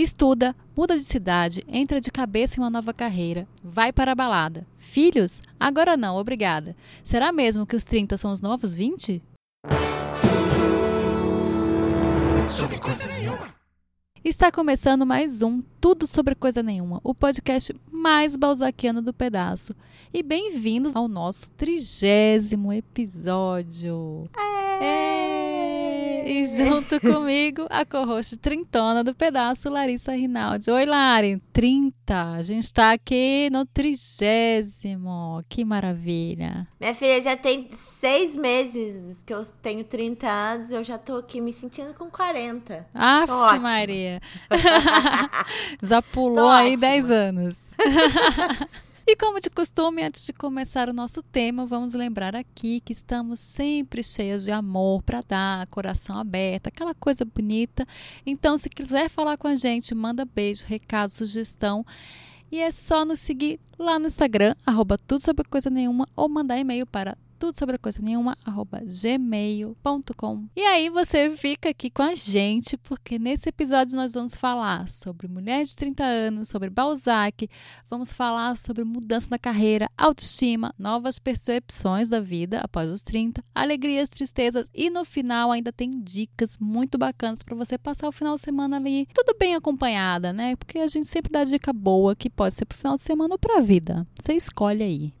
Estuda, muda de cidade, entra de cabeça em uma nova carreira, vai para a balada. Filhos? Agora não, obrigada. Será mesmo que os 30 são os novos 20? Sobre coisa nenhuma. Está começando mais um Tudo Sobre Coisa Nenhuma, o podcast mais balzaquiano do pedaço. E bem-vindos ao nosso trigésimo episódio. E junto comigo, a co-host trintona do pedaço, Larissa Rinaldi. Oi, Lari, 30. A gente tá aqui no trigésimo. Que maravilha. Minha filha já tem seis meses que eu tenho 30 anos, eu já tô aqui me sentindo com 40. Aff, Maria. já pulou aí 10 anos. E como de costume, antes de começar o nosso tema, vamos lembrar aqui que estamos sempre cheias de amor para dar, coração aberto, aquela coisa bonita. Então, se quiser falar com a gente, manda beijo, recado, sugestão. E é só nos seguir lá no Instagram, arroba tudo sobre coisa nenhuma, ou mandar e-mail para tudo sobre coisa nenhuma, arroba gmail.com. E aí você fica aqui com a gente, porque nesse episódio nós vamos falar sobre mulher de 30 anos, sobre Balzac, vamos falar sobre mudança na carreira, autoestima, novas percepções da vida após os 30, alegrias, tristezas e no final ainda tem dicas muito bacanas para você passar o final de semana ali tudo bem acompanhada, né? Porque a gente sempre dá dica boa que pode ser pro final de semana ou pra vida. Você escolhe aí.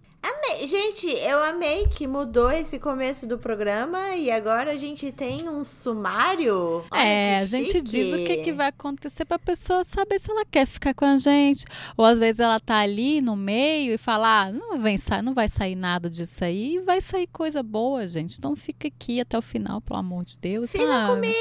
Amei. Gente, eu amei que mudou esse começo do programa e agora a gente tem um sumário. Olha é, a gente diz o que, que vai acontecer pra pessoa saber se ela quer ficar com a gente. Ou às vezes ela tá ali no meio e fala: ah, não, vem, não vai sair nada disso aí. E vai sair coisa boa, gente. Então fica aqui até o final, pelo amor de Deus. Fica sabe? comigo!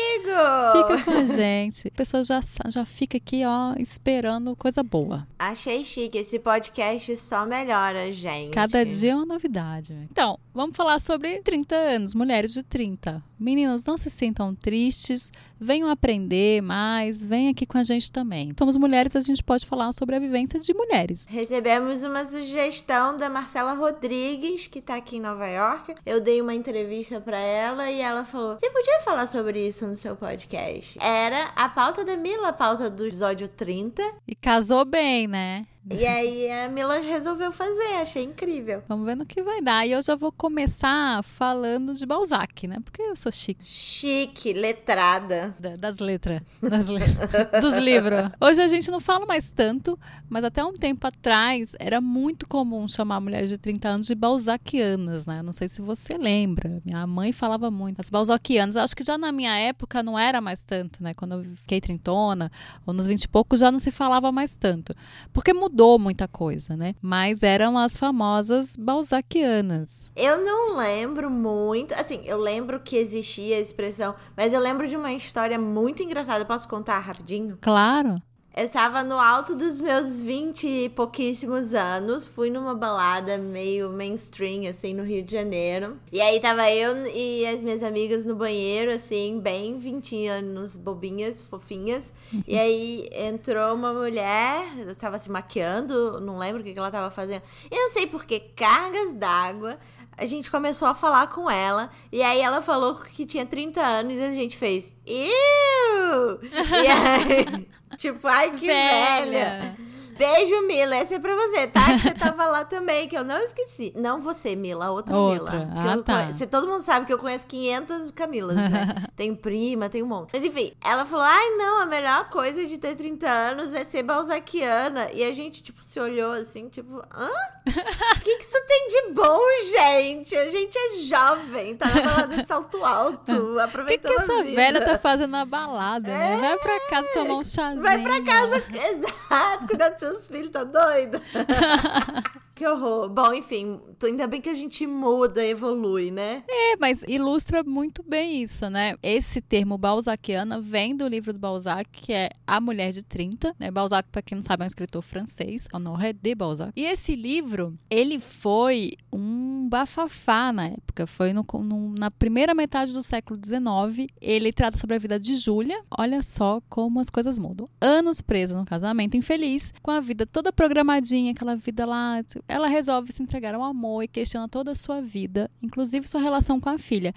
Fica com a gente. A pessoa já, já fica aqui, ó, esperando coisa boa. Achei chique. Esse podcast só melhora, gente. Cada Cada dia é uma novidade. Então, vamos falar sobre 30 anos, mulheres de 30. Meninos, não se sintam tristes, venham aprender mais, venham aqui com a gente também. Somos mulheres, a gente pode falar sobre a vivência de mulheres. Recebemos uma sugestão da Marcela Rodrigues, que tá aqui em Nova York. Eu dei uma entrevista para ela e ela falou: Você podia falar sobre isso no seu podcast? Era a pauta da Mila, a pauta do episódio 30. E casou bem, né? E aí a Mila resolveu fazer, achei incrível. Vamos ver no que vai dar. E eu já vou começar falando de Balzac, né? Porque eu sou chique. Chique, letrada. Da, das letras. Das le... dos livros. Hoje a gente não fala mais tanto, mas até um tempo atrás era muito comum chamar mulheres de 30 anos de balzaquianas, né? Não sei se você lembra. Minha mãe falava muito. As balzaquianas, acho que já na minha época não era mais tanto, né? Quando eu fiquei trintona, ou nos 20 e poucos, já não se falava mais tanto. Porque mudou mudou muita coisa, né? Mas eram as famosas balzaquianas. Eu não lembro muito, assim, eu lembro que existia a expressão, mas eu lembro de uma história muito engraçada. Posso contar rapidinho? Claro. Eu estava no alto dos meus vinte e pouquíssimos anos, fui numa balada meio mainstream, assim, no Rio de Janeiro. E aí tava eu e as minhas amigas no banheiro, assim, bem 20 anos, bobinhas, fofinhas. e aí entrou uma mulher, estava se maquiando, não lembro o que ela estava fazendo. Eu não sei porque, cargas d'água a gente começou a falar com ela. E aí ela falou que tinha 30 anos e a gente fez. Iu! e aí, tipo, ai que velha. velha. Beijo, Mila. Essa é pra você, tá? Que você tava lá também, que eu não esqueci. Não você, Mila, outra, outra. Mila. Ah, tá. Conheço, todo mundo sabe que eu conheço 500 Camilas, né? tenho prima, tenho um monte. Mas enfim, ela falou: ai, não, a melhor coisa de ter 30 anos é ser balzaquiana. E a gente, tipo, se olhou assim, tipo, hã? O que, que isso tem de bom, gente? A gente é jovem, tá na balada de salto alto, aproveitando O que, que essa velha tá fazendo na balada, é... né? Vai pra casa tomar um chazinho. Vai pra casa, exato, cuidar do seu seus filhos, tá doido? Que horror. Bom, enfim, ainda bem que a gente muda, evolui, né? É, mas ilustra muito bem isso, né? Esse termo balzaquiana vem do livro do Balzac, que é A Mulher de 30, né? Balzac, para quem não sabe, é um escritor francês, Honoré de Balzac. E esse livro, ele foi um bafafá na época, foi no, no, na primeira metade do século XIX. Ele trata sobre a vida de Júlia. Olha só como as coisas mudam. Anos presa no casamento infeliz, com a vida toda programadinha, aquela vida lá ela resolve se entregar ao amor e questiona toda a sua vida, inclusive sua relação com a filha.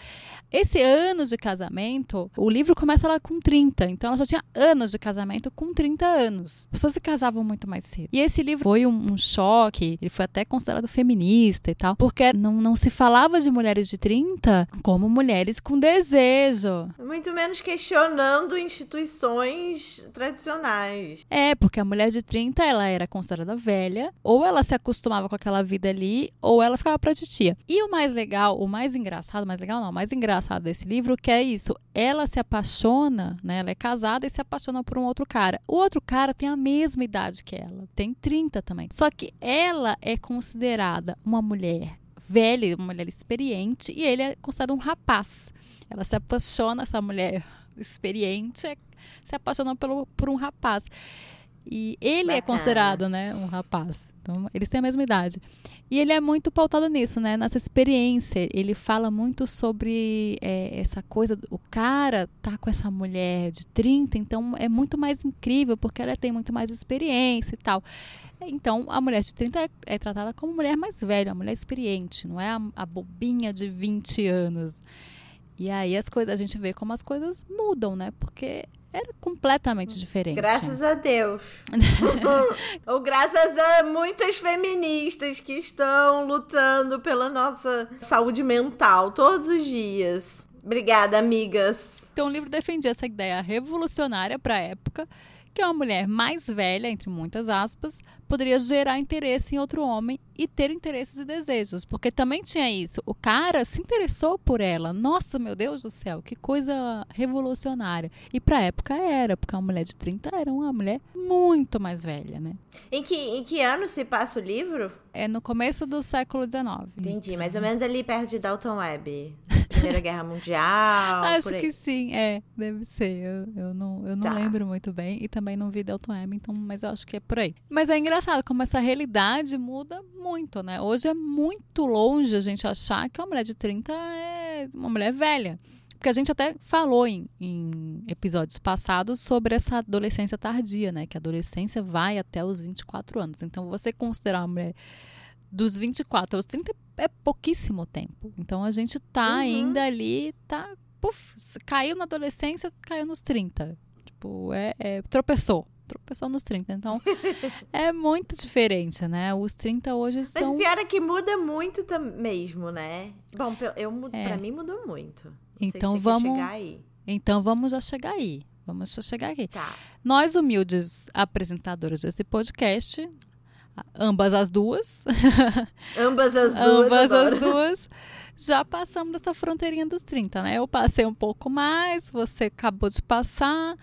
Esse ano de casamento, o livro começa lá com 30, então ela já tinha anos de casamento com 30 anos. As pessoas se casavam muito mais cedo. E esse livro foi um, um choque, ele foi até considerado feminista e tal, porque não, não se falava de mulheres de 30 como mulheres com desejo. Muito menos questionando instituições tradicionais. É, porque a mulher de 30, ela era considerada velha, ou ela se acostumava com aquela vida ali, ou ela ficava pra titia. E o mais legal, o mais engraçado, mais legal não, o mais engraçado desse livro, que é isso, ela se apaixona, né, ela é casada e se apaixona por um outro cara. O outro cara tem a mesma idade que ela, tem 30 também. Só que ela é considerada uma mulher velha, uma mulher experiente, e ele é considerado um rapaz. Ela se apaixona, essa mulher experiente, é, se apaixona pelo, por um rapaz. E ele é Bacana. é considerado, né, um rapaz. Então, eles têm a mesma idade. E ele é muito pautado nisso, né? Nessa experiência. Ele fala muito sobre é, essa coisa. O cara tá com essa mulher de 30, então é muito mais incrível, porque ela tem muito mais experiência e tal. Então, a mulher de 30 é, é tratada como mulher mais velha, mulher experiente, não é a, a bobinha de 20 anos. E aí as coisas, a gente vê como as coisas mudam, né? Porque era completamente diferente. Graças a Deus. Ou graças a muitas feministas que estão lutando pela nossa saúde mental todos os dias. Obrigada, amigas. Então o livro defendia essa ideia revolucionária para a época que uma mulher mais velha, entre muitas aspas, poderia gerar interesse em outro homem e ter interesses e desejos. Porque também tinha isso. O cara se interessou por ela. Nossa, meu Deus do céu, que coisa revolucionária. E pra época era, porque uma mulher de 30 era uma mulher muito mais velha, né? Em que, em que ano se passa o livro? É no começo do século XIX. Entendi, mais ou menos ali perto de Dalton Webb. Primeira Guerra Mundial. Acho que sim, é, deve ser. Eu, eu não, eu não tá. lembro muito bem e também não vi Webb, então, mas eu acho que é por aí. Mas é engraçado como essa realidade muda muito, né? Hoje é muito longe a gente achar que uma mulher de 30 é uma mulher velha. Porque a gente até falou em, em, episódios passados sobre essa adolescência tardia, né? Que a adolescência vai até os 24 anos. Então, você considerar uma mulher dos 24 aos 30 é pouquíssimo tempo. Então a gente tá uhum. ainda ali, tá. Puf, caiu na adolescência, caiu nos 30. Tipo, é, é tropeçou. Tropeçou nos 30. Então, é muito diferente, né? Os 30 hoje são. Mas pior é que muda muito mesmo, né? Bom, eu, é. pra mim mudou muito. Não então vamos. Então vamos já chegar aí. Vamos chegar aqui. Tá. Nós, humildes apresentadores desse podcast, ambas as duas. Ambas as duas. ambas as duas. Já passamos dessa fronteirinha dos 30, né? Eu passei um pouco mais, você acabou de passar.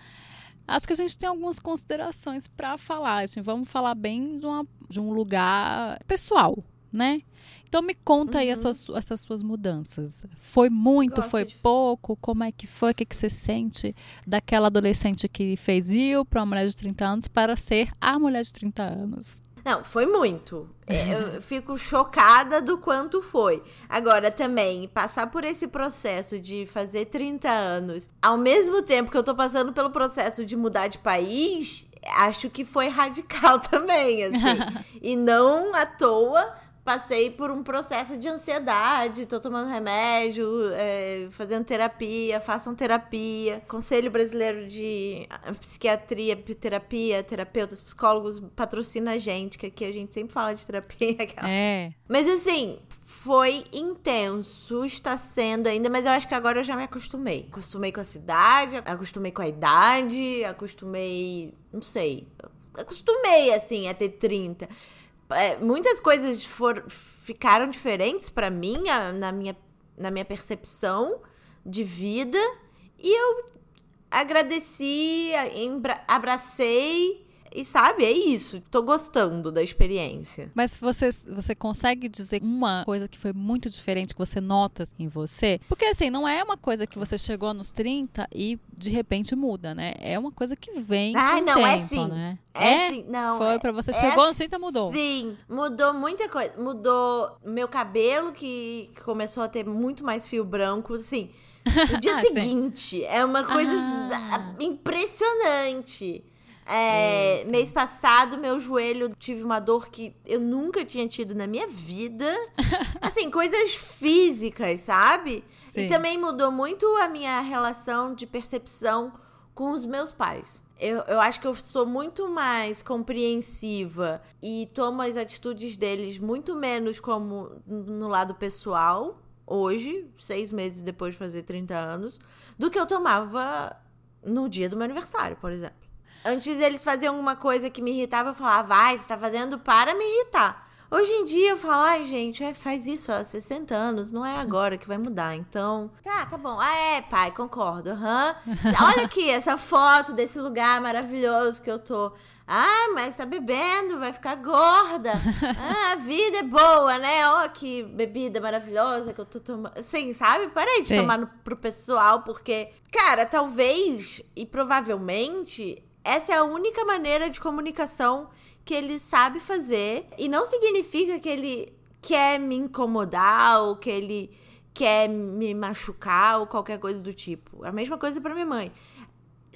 Acho que a gente tem algumas considerações para falar. Assim, vamos falar bem de, uma, de um lugar pessoal, né? Então me conta uhum. aí essas, essas suas mudanças. Foi muito, Gosto foi de... pouco? Como é que foi? O que, que você sente daquela adolescente que fez IL para uma mulher de 30 anos para ser a mulher de 30 anos? Não, foi muito. É, eu fico chocada do quanto foi. Agora, também, passar por esse processo de fazer 30 anos, ao mesmo tempo que eu tô passando pelo processo de mudar de país, acho que foi radical também, assim. e não à toa passei por um processo de ansiedade, tô tomando remédio, é, fazendo terapia, façam terapia. Conselho Brasileiro de Psiquiatria, Terapia, terapeutas, psicólogos patrocina a gente, que aqui a gente sempre fala de terapia. É. Mas assim, foi intenso, está sendo ainda, mas eu acho que agora eu já me acostumei. Acostumei com a cidade, acostumei com a idade, acostumei. Não sei. Acostumei, assim, a ter 30 é, muitas coisas for, ficaram diferentes para mim, a, na, minha, na minha percepção de vida. E eu agradeci, abracei e sabe, é isso. Tô gostando da experiência. Mas você, você consegue dizer uma coisa que foi muito diferente que você nota em você? Porque assim, não é uma coisa que você chegou nos 30 e de repente muda, né? É uma coisa que vem ah, com não, é tempo, é sim. né? É, é sim, não. Foi para você é chegou nos 30 mudou. Sim, mudou muita coisa. Mudou meu cabelo que começou a ter muito mais fio branco, assim. No dia ah, seguinte, é uma coisa ah. impressionante. É, mês passado, meu joelho tive uma dor que eu nunca tinha tido na minha vida. Assim, coisas físicas, sabe? Sim. E também mudou muito a minha relação de percepção com os meus pais. Eu, eu acho que eu sou muito mais compreensiva e tomo as atitudes deles muito menos como no lado pessoal, hoje, seis meses depois de fazer 30 anos, do que eu tomava no dia do meu aniversário, por exemplo. Antes eles faziam alguma coisa que me irritava, eu falava, vai, você tá fazendo para me irritar. Hoje em dia eu falo, ai, gente, é, faz isso há 60 anos, não é agora que vai mudar. Então, tá, tá bom. Ah, é, pai, concordo. Uhum. Olha aqui essa foto desse lugar maravilhoso que eu tô. Ah, mas tá bebendo, vai ficar gorda. Ah, a vida é boa, né? Ó, oh, que bebida maravilhosa que eu tô tomando. Assim, sabe? Parei de Sim. tomar no, pro pessoal, porque, cara, talvez e provavelmente essa é a única maneira de comunicação que ele sabe fazer. E não significa que ele quer me incomodar ou que ele quer me machucar ou qualquer coisa do tipo. A mesma coisa para minha mãe.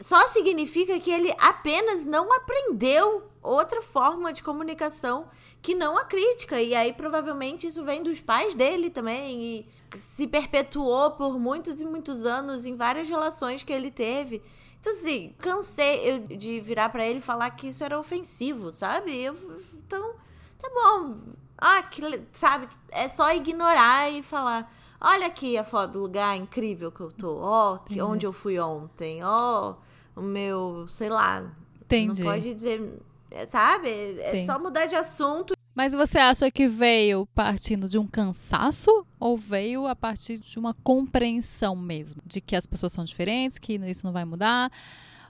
Só significa que ele apenas não aprendeu outra forma de comunicação que não a crítica. E aí, provavelmente, isso vem dos pais dele também. E se perpetuou por muitos e muitos anos em várias relações que ele teve. Então, assim, cansei eu de virar para ele e falar que isso era ofensivo, sabe? Eu, então, tá bom. Ah, que, sabe? É só ignorar e falar. Olha aqui a foto do lugar incrível que eu tô. Ó, oh, que, onde eu fui ontem. Ó, oh, o meu, sei lá. Entendi. Não pode dizer, sabe? É só mudar de assunto mas você acha que veio partindo de um cansaço ou veio a partir de uma compreensão mesmo? De que as pessoas são diferentes, que isso não vai mudar?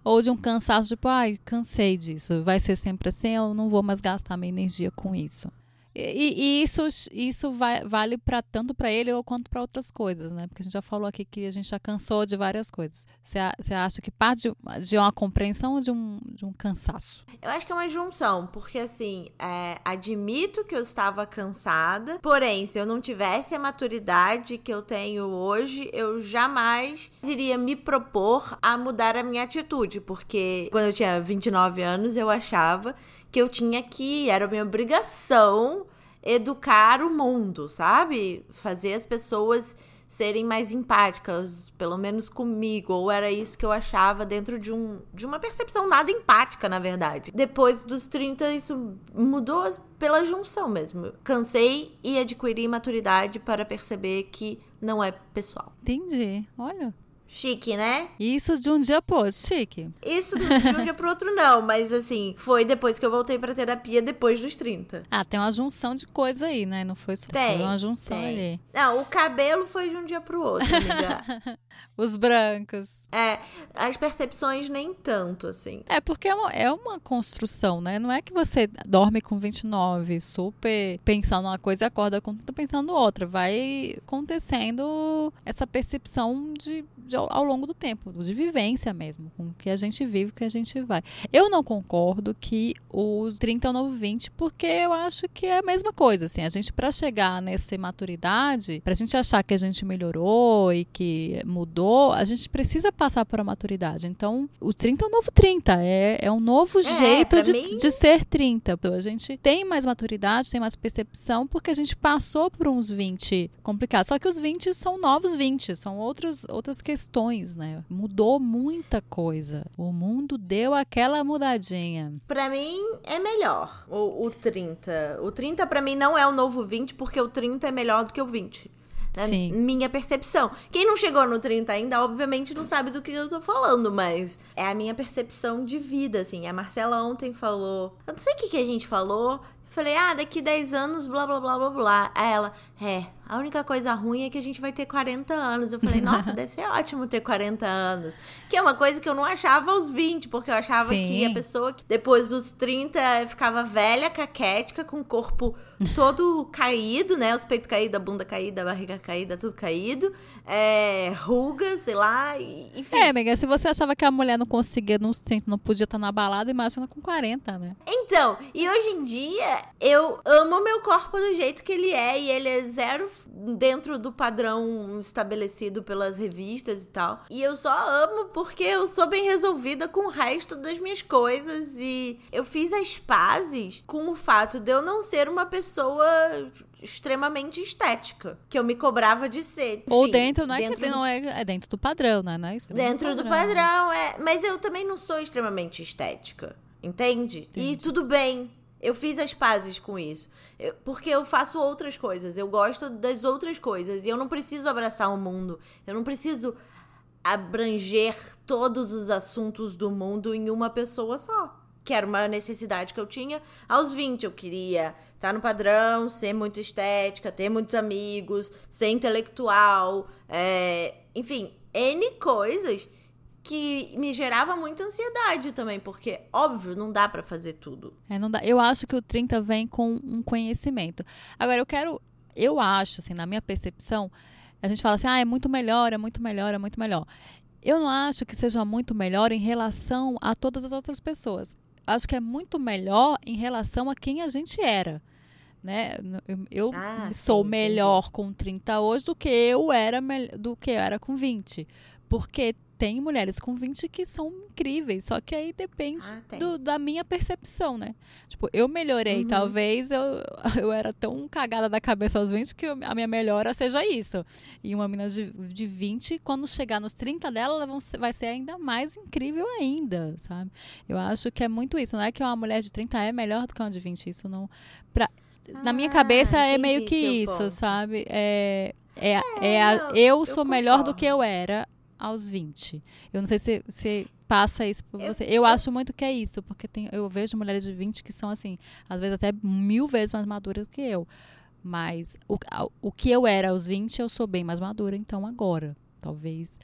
Ou de um cansaço, tipo, ai, cansei disso, vai ser sempre assim, eu não vou mais gastar minha energia com isso? E, e, isso, isso vai, vale para tanto para ele quanto para outras coisas, né? Porque a gente já falou aqui que a gente já cansou de várias coisas. Você acha que parte de, de, uma compreensão ou de um, de um cansaço? Eu acho que é uma junção, porque assim, é, admito que eu estava cansada, porém, se eu não tivesse a maturidade que eu tenho hoje, eu jamais iria me propor a mudar a minha atitude, porque quando eu tinha 29 anos, eu achava que eu tinha que, era minha obrigação educar o mundo, sabe? Fazer as pessoas serem mais empáticas, pelo menos comigo, ou era isso que eu achava dentro de, um, de uma percepção nada empática, na verdade. Depois dos 30, isso mudou pela junção mesmo. Cansei e adquiri maturidade para perceber que não é pessoal. Entendi. Olha, Chique, né? Isso de um dia pro outro, chique. Isso de um dia pro outro não, mas assim, foi depois que eu voltei pra terapia, depois dos 30. Ah, tem uma junção de coisa aí, né? Não foi só tem, foi uma junção tem. ali. Não, o cabelo foi de um dia pro outro, amiga. Os brancos. É, as percepções nem tanto, assim. É, porque é uma, é uma construção, né? Não é que você dorme com 29, super pensando uma coisa e acorda com pensando outra. Vai acontecendo essa percepção de, de, ao longo do tempo, de vivência mesmo, com o que a gente vive, o que a gente vai. Eu não concordo que o 30 é o novo 20, porque eu acho que é a mesma coisa, assim. A gente, para chegar nessa maturidade, pra gente achar que a gente melhorou e que mudou mudou, a gente precisa passar por a maturidade. Então, o 30 é o novo 30, é, é um novo é, jeito de, mim... de ser 30. Então, a gente tem mais maturidade, tem mais percepção, porque a gente passou por uns 20 complicados. Só que os 20 são novos 20, são outros, outras questões, né? Mudou muita coisa. O mundo deu aquela mudadinha. Para mim, é melhor o, o 30. O 30 para mim não é o novo 20, porque o 30 é melhor do que o 20. Né? Sim. Minha percepção. Quem não chegou no 30 ainda, obviamente, não sabe do que eu tô falando, mas é a minha percepção de vida, assim. A Marcela ontem falou. Eu não sei o que, que a gente falou. Eu falei, ah, daqui 10 anos, blá blá blá blá blá. Aí ela, é, a única coisa ruim é que a gente vai ter 40 anos. Eu falei, nossa, deve ser ótimo ter 40 anos. Que é uma coisa que eu não achava aos 20, porque eu achava Sim. que a pessoa que depois dos 30 ficava velha, caquética, com o corpo todo caído, né? Os peitos caídos, a bunda caída, a barriga caída, tudo caído. É, ruga, sei lá, enfim. É, amiga, se você achava que a mulher não conseguia, não, não podia estar na balada, imagina com 40, né? Então, e hoje em dia, eu amo meu corpo do jeito que ele é, e ele é zero dentro do padrão estabelecido pelas revistas e tal. E eu só amo porque eu sou bem resolvida com o resto das minhas coisas e eu fiz as pazes com o fato de eu não ser uma pessoa extremamente estética, que eu me cobrava de ser. Enfim, Ou dentro, não é dentro que do... não é, é dentro do padrão, né? Não é dentro, dentro do, padrão. do padrão, é. Mas eu também não sou extremamente estética, entende? Entendi. E tudo bem. Eu fiz as pazes com isso. Eu, porque eu faço outras coisas. Eu gosto das outras coisas. E eu não preciso abraçar o mundo. Eu não preciso abranger todos os assuntos do mundo em uma pessoa só que era uma necessidade que eu tinha aos 20. Eu queria estar no padrão, ser muito estética, ter muitos amigos, ser intelectual, é, enfim, N coisas que me gerava muita ansiedade também, porque, óbvio, não dá para fazer tudo. É, não dá. Eu acho que o 30 vem com um conhecimento. Agora, eu quero. Eu acho, assim, na minha percepção, a gente fala assim, ah, é muito melhor, é muito melhor, é muito melhor. Eu não acho que seja muito melhor em relação a todas as outras pessoas acho que é muito melhor em relação a quem a gente era. Né? Eu, ah, sou sim, melhor entendi. com 30 hoje do que eu era do que eu era com 20. Porque tem mulheres com 20 que são incríveis, só que aí depende ah, do, da minha percepção, né? Tipo, eu melhorei, uhum. talvez eu, eu era tão cagada da cabeça aos 20 que a minha melhora seja isso. E uma menina de, de 20, quando chegar nos 30 dela, ela vai ser ainda mais incrível ainda, sabe? Eu acho que é muito isso. Não é que uma mulher de 30 é melhor do que uma de 20. Isso não. Pra, ah, na minha ah, cabeça é meio que isso, ponto. sabe? É, é, é, é a, eu, eu sou melhor do que eu era aos 20. Eu não sei se, se passa isso por você. Eu, acho muito que é isso, porque tem, eu vejo mulheres de 20 que são assim, às vezes até mil vezes mais maduras do que eu. Mas o, o que eu era aos 20, eu sou bem mais madura, então agora. Talvez.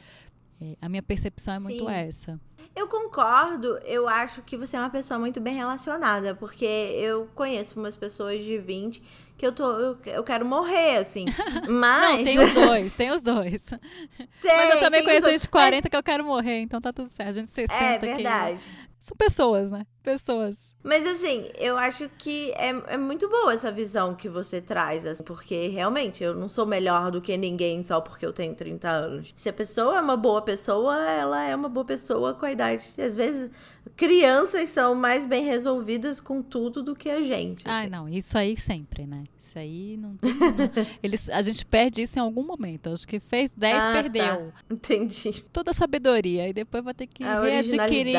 É, a minha percepção é muito Sim. essa. Eu concordo, eu acho que você é uma pessoa muito bem relacionada, porque eu conheço umas pessoas de 20 que eu tô. Eu, eu quero morrer, assim. Mas. Não, tem os dois, tem os dois. Tem, Mas eu também conheço gente de 40 mas... que eu quero morrer, então tá tudo certo. A gente 60 É verdade. Aqui. São pessoas, né? Pessoas. Mas assim, eu acho que é, é muito boa essa visão que você traz, assim, porque realmente eu não sou melhor do que ninguém só porque eu tenho 30 anos. Se a pessoa é uma boa pessoa, ela é uma boa pessoa com a idade. Às vezes, crianças são mais bem resolvidas com tudo do que a gente. Assim. Ah, não, isso aí sempre, né? Isso aí não tem. Eles, a gente perde isso em algum momento. Acho que fez 10, ah, perdeu. Tá. Entendi. Toda a sabedoria. E depois vai ter que a readquirir.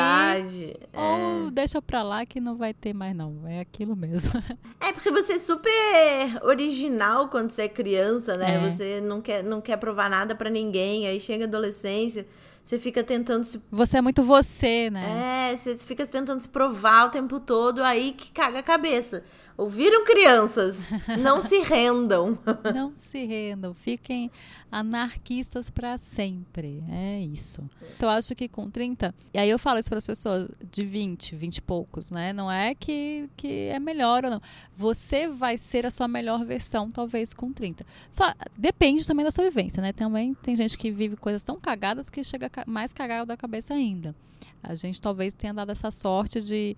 Ou é. deixa pra lá que não vai ter mais, não. É aquilo mesmo. É porque você é super original quando você é criança, né? É. Você não quer, não quer provar nada para ninguém. Aí chega a adolescência você fica tentando se. Você é muito você, né? É, você fica tentando se provar o tempo todo, aí que caga a cabeça. Ouviram, crianças? Não se rendam. Não se rendam. Fiquem anarquistas para sempre. É isso. Então, eu acho que com 30. E aí eu falo isso para as pessoas de 20, 20 e poucos, né? Não é que, que é melhor ou não. Você vai ser a sua melhor versão, talvez, com 30. Só depende também da sua vivência, né? Também tem gente que vive coisas tão cagadas que chega mais cagado da cabeça ainda. A gente talvez tenha dado essa sorte de,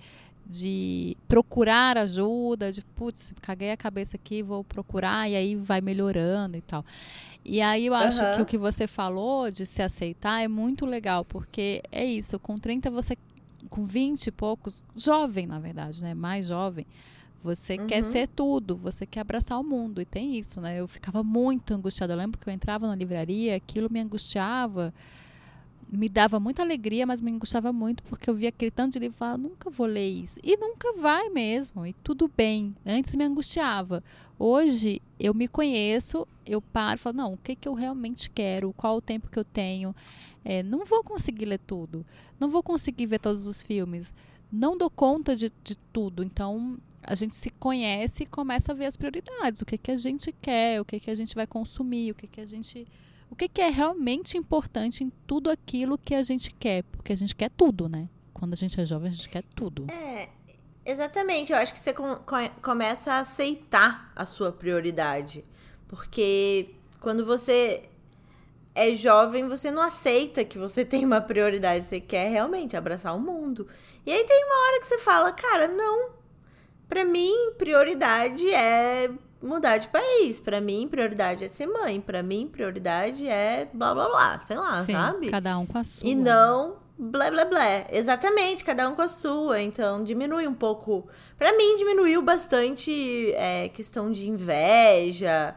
de procurar ajuda, de putz, caguei a cabeça aqui, vou procurar, e aí vai melhorando e tal. E aí eu acho uhum. que o que você falou de se aceitar é muito legal, porque é isso, com 30 você, com 20 e poucos, jovem na verdade, né? Mais jovem, você uhum. quer ser tudo, você quer abraçar o mundo. E tem isso, né? Eu ficava muito angustiada. Eu lembro que eu entrava na livraria, aquilo me angustiava me dava muita alegria, mas me angustiava muito, porque eu via aquele tanto de livro e falava, nunca vou ler isso. E nunca vai mesmo, e tudo bem. Antes me angustiava. Hoje eu me conheço, eu paro e falo, não, o que, que eu realmente quero, qual o tempo que eu tenho. É, não vou conseguir ler tudo, não vou conseguir ver todos os filmes, não dou conta de, de tudo. Então a gente se conhece e começa a ver as prioridades, o que, que a gente quer, o que, que a gente vai consumir, o que, que a gente o que, que é realmente importante em tudo aquilo que a gente quer. Porque a gente quer tudo, né? Quando a gente é jovem, a gente quer tudo. É, exatamente. Eu acho que você com, com, começa a aceitar a sua prioridade. Porque quando você é jovem, você não aceita que você tem uma prioridade. Você quer realmente abraçar o mundo. E aí tem uma hora que você fala, cara, não. Pra mim, prioridade é mudar de país. Para mim, prioridade é ser mãe. Para mim, prioridade é blá blá blá, sei lá, Sim, sabe? Cada um com a sua. E não blá blá blá. Exatamente, cada um com a sua. Então, diminui um pouco. Para mim, diminuiu bastante é, questão de inveja.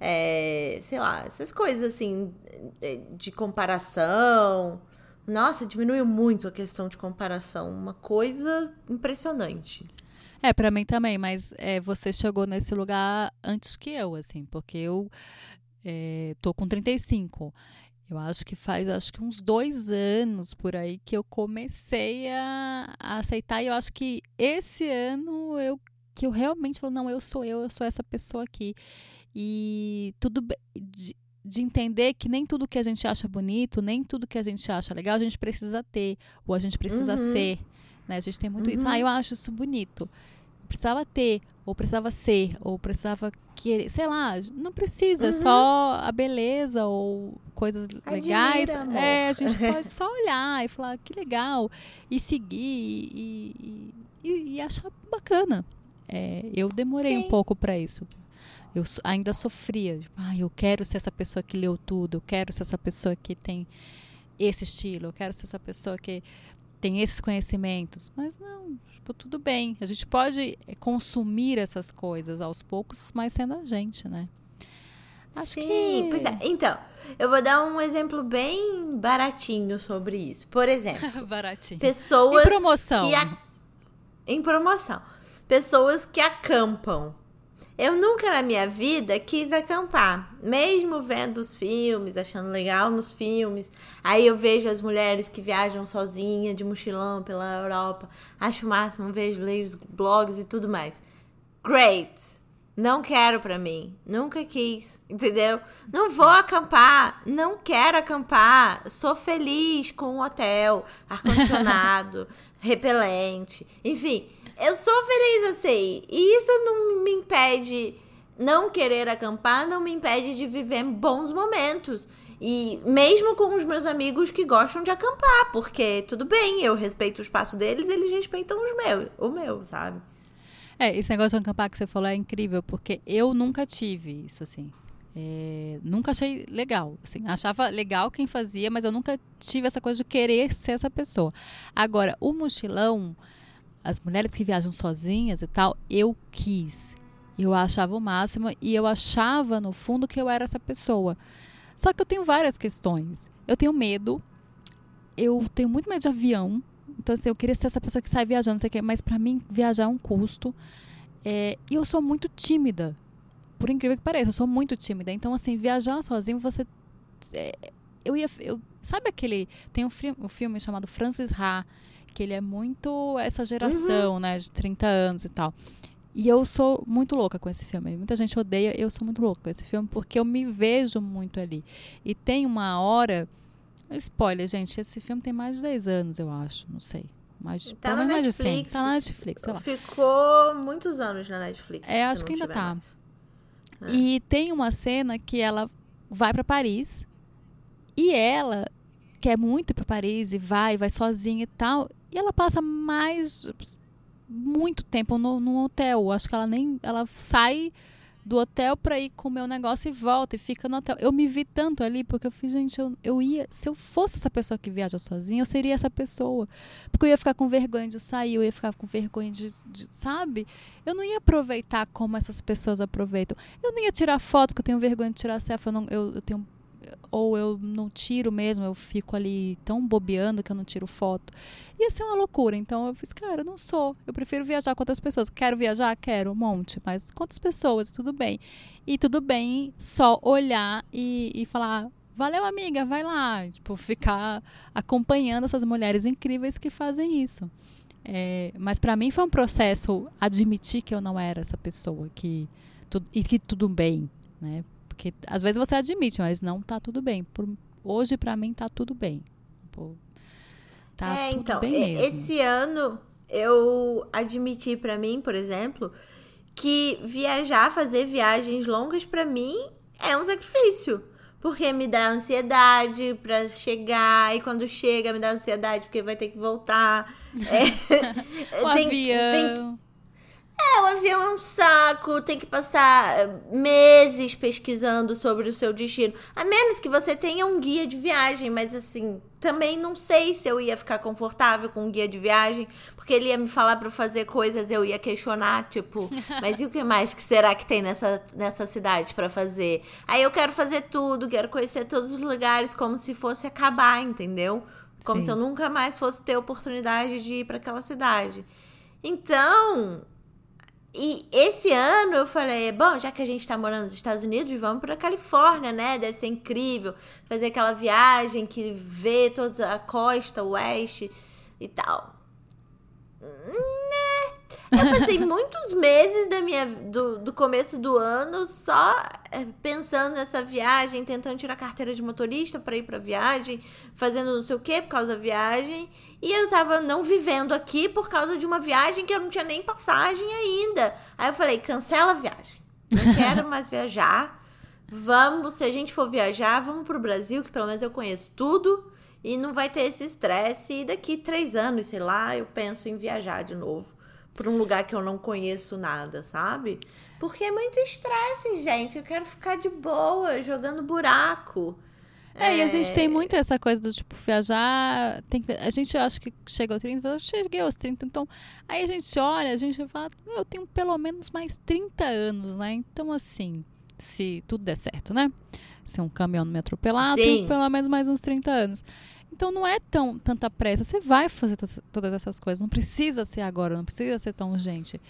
É, sei lá, essas coisas assim é, de comparação. Nossa, diminuiu muito a questão de comparação. Uma coisa impressionante. É, para mim também, mas é, você chegou nesse lugar antes que eu, assim, porque eu é, tô com 35. Eu acho que faz acho que uns dois anos por aí que eu comecei a, a aceitar. E eu acho que esse ano eu que eu realmente falo, não, eu sou eu, eu sou essa pessoa aqui. E tudo de, de entender que nem tudo que a gente acha bonito, nem tudo que a gente acha legal, a gente precisa ter, ou a gente precisa uhum. ser. Né? A gente tem muito uhum. isso. Ah, eu acho isso bonito precisava ter, ou precisava ser, ou precisava querer, sei lá, não precisa, uhum. só a beleza ou coisas Admira, legais. Amor. É, a gente pode só olhar e falar que legal, e seguir e, e, e achar bacana. É, eu demorei Sim. um pouco para isso. Eu ainda sofria. Tipo, ah, eu quero ser essa pessoa que leu tudo, eu quero ser essa pessoa que tem esse estilo, eu quero ser essa pessoa que tem esses conhecimentos. Mas não, tipo, tudo bem. A gente pode eh, consumir essas coisas aos poucos, mas sendo a gente, né? Acho Sim, que... é. Então, eu vou dar um exemplo bem baratinho sobre isso. Por exemplo, baratinho. Pessoas em promoção. Que a... Em promoção. Pessoas que acampam eu nunca na minha vida quis acampar, mesmo vendo os filmes, achando legal nos filmes. Aí eu vejo as mulheres que viajam sozinha de mochilão pela Europa, acho o máximo, vejo, leio os blogs e tudo mais. Great! Não quero pra mim, nunca quis, entendeu? Não vou acampar, não quero acampar. Sou feliz com um hotel, ar-condicionado, repelente, enfim. Eu sou feliz assim. E isso não me impede. Não querer acampar não me impede de viver bons momentos. E mesmo com os meus amigos que gostam de acampar, porque tudo bem, eu respeito o espaço deles, eles respeitam os meus, o meu, sabe? É, esse negócio de acampar que você falou é incrível, porque eu nunca tive isso, assim. É, nunca achei legal. Assim, achava legal quem fazia, mas eu nunca tive essa coisa de querer ser essa pessoa. Agora, o mochilão, as mulheres que viajam sozinhas e tal, eu quis. Eu achava o máximo e eu achava no fundo que eu era essa pessoa. Só que eu tenho várias questões. Eu tenho medo. Eu tenho muito medo de avião. Então, assim, eu queria ser essa pessoa que sai viajando, não sei o quê, mas para mim viajar é um custo. É, e eu sou muito tímida. Por incrível que pareça, eu sou muito tímida. Então, assim, viajar sozinho, você. É, eu ia. Eu, sabe aquele. Tem um, um filme chamado Francis Ha que ele é muito essa geração, uhum. né, de 30 anos e tal. E eu sou muito louca com esse filme. Muita gente odeia, eu sou muito louca com esse filme porque eu me vejo muito ali. E tem uma hora. Spoiler, gente, esse filme tem mais de 10 anos, eu acho, não sei. Mais, tá na mais Netflix. de 100. Tá na Netflix, sei lá. Ficou muitos anos na Netflix. É, acho que ainda tá. É. E tem uma cena que ela vai para Paris e ela quer muito para Paris e vai, vai sozinha e tal. E ela passa mais muito tempo no, no hotel. Acho que ela nem ela sai do hotel para ir comer o um negócio e volta e fica no hotel. Eu me vi tanto ali porque eu fiz, gente, eu, eu ia, se eu fosse essa pessoa que viaja sozinha, eu seria essa pessoa. Porque eu ia ficar com vergonha de sair, eu ia ficar com vergonha de, de sabe? Eu não ia aproveitar como essas pessoas aproveitam. Eu nem ia tirar foto porque eu tenho vergonha de tirar selfie, eu, não, eu, eu tenho ou eu não tiro mesmo, eu fico ali tão bobeando que eu não tiro foto. Ia ser uma loucura. Então eu fiz, cara, eu não sou. Eu prefiro viajar com outras pessoas. Quero viajar? Quero, um monte. Mas quantas pessoas? Tudo bem. E tudo bem só olhar e, e falar. Valeu, amiga, vai lá. Tipo, ficar acompanhando essas mulheres incríveis que fazem isso. É, mas para mim foi um processo admitir que eu não era essa pessoa que e que tudo bem, né? Porque às vezes você admite, mas não tá tudo bem. Por, hoje, para mim, tá tudo bem. Pô, tá é, tudo então, bem mesmo. esse ano eu admiti para mim, por exemplo, que viajar, fazer viagens longas para mim é um sacrifício. Porque me dá ansiedade para chegar, e quando chega me dá ansiedade porque vai ter que voltar. É, o tem, avião. Tem, é, o avião é um saco, tem que passar eh, meses pesquisando sobre o seu destino. A menos que você tenha um guia de viagem, mas assim, também não sei se eu ia ficar confortável com um guia de viagem, porque ele ia me falar para fazer coisas, eu ia questionar, tipo, mas e o que mais que será que tem nessa, nessa cidade para fazer? Aí eu quero fazer tudo, quero conhecer todos os lugares como se fosse acabar, entendeu? Como Sim. se eu nunca mais fosse ter oportunidade de ir para aquela cidade. Então, e esse ano eu falei, bom, já que a gente tá morando nos Estados Unidos, vamos pra Califórnia, né? Deve ser incrível fazer aquela viagem que vê toda a costa oeste e tal. Né? Eu passei muitos meses da minha, do, do começo do ano só é, pensando nessa viagem, tentando tirar carteira de motorista para ir pra viagem, fazendo não sei o que por causa da viagem. E eu tava não vivendo aqui por causa de uma viagem que eu não tinha nem passagem ainda. Aí eu falei, cancela a viagem. Não quero mais viajar. Vamos, se a gente for viajar, vamos pro Brasil, que pelo menos eu conheço tudo. E não vai ter esse estresse. E daqui três anos, sei lá, eu penso em viajar de novo para um lugar que eu não conheço nada, sabe? Porque é muito estresse, gente. Eu quero ficar de boa, jogando buraco. É, é, e a gente tem muito essa coisa do tipo, viajar. Tem que, a gente acha que chega aos 30, eu cheguei aos 30, então. Aí a gente olha, a gente fala, eu tenho pelo menos mais 30 anos, né? Então, assim, se tudo der certo, né? Se um caminhão não me atropelar, Sim. tenho pelo menos mais uns 30 anos. Então não é tão tanta pressa. Você vai fazer todas essas coisas. Não precisa ser agora, não precisa ser tão urgente.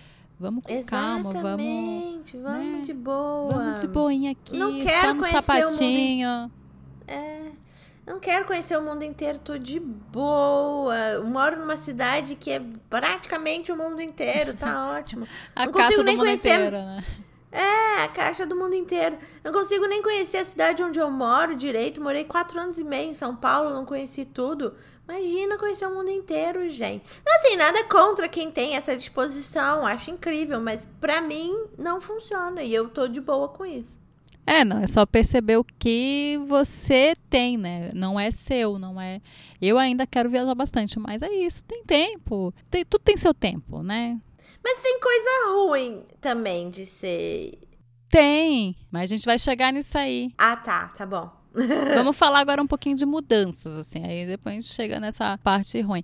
Vamos com Exatamente, calma, vamos. Vamos né? de boa. Vamos de boinha aqui, não quero só no sapatinho. Mundo... É. Não quero conhecer o mundo inteiro, tô de boa. Eu moro numa cidade que é praticamente o mundo inteiro, tá ótimo. a não consigo nem conhecer. Inteiro, né? É, a caixa do mundo inteiro. Não consigo nem conhecer a cidade onde eu moro direito. Morei quatro anos e meio em São Paulo, não conheci tudo. Imagina conhecer o mundo inteiro, gente. Não, assim, nada contra quem tem essa disposição. Acho incrível, mas para mim não funciona. E eu tô de boa com isso. É, não, é só perceber o que você tem, né? Não é seu, não é. Eu ainda quero viajar bastante, mas é isso, tem tempo. Tem, tudo tem seu tempo, né? Mas tem coisa ruim também de ser. Tem, mas a gente vai chegar nisso aí. Ah, tá, tá bom. Vamos falar agora um pouquinho de mudanças, assim, aí depois a gente chega nessa parte ruim.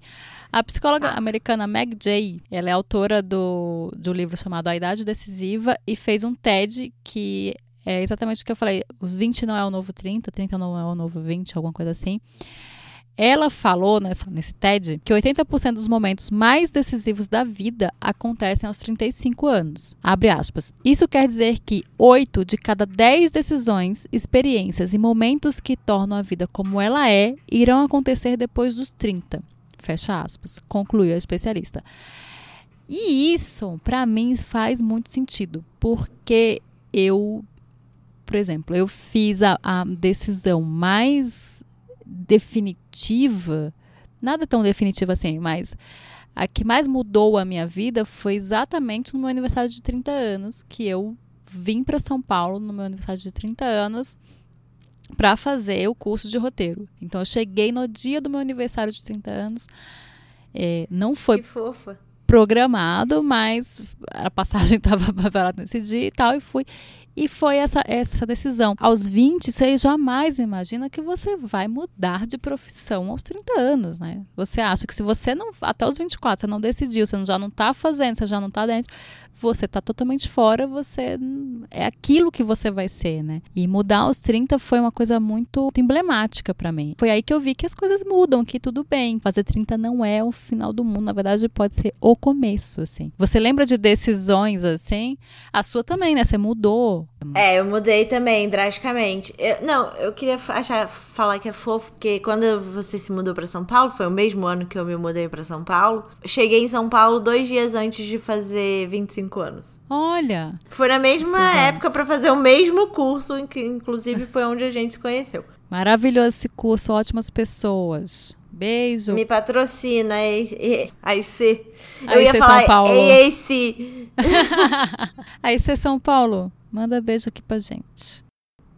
A psicóloga ah. americana Meg Jay, ela é autora do, do livro chamado A Idade Decisiva e fez um TED que é exatamente o que eu falei, 20 não é o novo 30, 30 não é o novo 20, alguma coisa assim. Ela falou nessa, nesse TED que 80% dos momentos mais decisivos da vida acontecem aos 35 anos. Isso quer dizer que 8 de cada 10 decisões, experiências e momentos que tornam a vida como ela é irão acontecer depois dos 30. Fecha aspas. Concluiu a especialista. E isso, para mim, faz muito sentido, porque eu, por exemplo, eu fiz a, a decisão mais definitiva, nada tão definitiva assim, mas a que mais mudou a minha vida foi exatamente no meu aniversário de 30 anos, que eu vim para São Paulo no meu aniversário de 30 anos para fazer o curso de roteiro. Então eu cheguei no dia do meu aniversário de 30 anos. É, não foi programado, mas a passagem estava preparada nesse dia e tal, e fui. E foi essa, essa decisão. Aos 20, você jamais imagina que você vai mudar de profissão aos 30 anos, né? Você acha que se você não, até os 24, você não decidiu, você já não está fazendo, você já não está dentro, você está totalmente fora, você é aquilo que você vai ser, né? E mudar aos 30 foi uma coisa muito emblemática para mim. Foi aí que eu vi que as coisas mudam, que tudo bem. Fazer 30 não é o final do mundo, na verdade pode ser o começo, assim. Você lembra de decisões assim? A sua também, né? Você mudou. É, eu mudei também, drasticamente. Eu, não, eu queria achar, falar que é fofo, porque quando você se mudou para São Paulo, foi o mesmo ano que eu me mudei para São Paulo. Cheguei em São Paulo dois dias antes de fazer 25 25 anos. Olha! Foi na mesma época para fazer o mesmo curso, que inclusive foi onde a gente se conheceu. Maravilhoso esse curso, ótimas pessoas. Beijo. Me patrocina, AIC. Eu ia falar São Paulo. AAC. AIC São Paulo. Manda beijo aqui pra gente.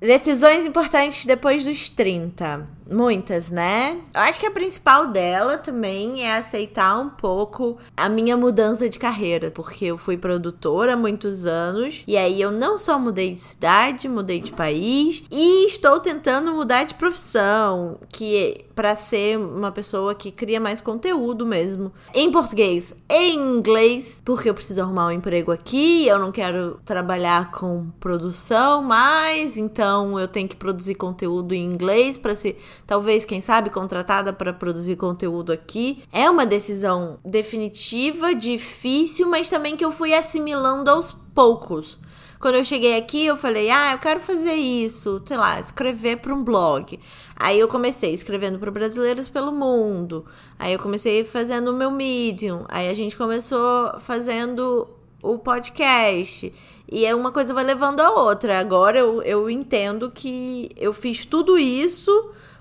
Decisões importantes depois dos 30. Muitas, né? Eu acho que a principal dela também é aceitar um pouco a minha mudança de carreira, porque eu fui produtora há muitos anos e aí eu não só mudei de cidade, mudei de país e estou tentando mudar de profissão, que para ser uma pessoa que cria mais conteúdo mesmo, em português e em inglês, porque eu preciso arrumar um emprego aqui, eu não quero trabalhar com produção mais, então eu tenho que produzir conteúdo em inglês para ser talvez, quem sabe, contratada para produzir conteúdo aqui. É uma decisão definitiva, difícil, mas também que eu fui assimilando aos poucos. Quando eu cheguei aqui, eu falei, ah, eu quero fazer isso, sei lá, escrever para um blog. Aí eu comecei escrevendo para brasileiros pelo mundo. Aí eu comecei fazendo o meu Medium. Aí a gente começou fazendo o podcast. E é uma coisa vai levando a outra. Agora eu, eu entendo que eu fiz tudo isso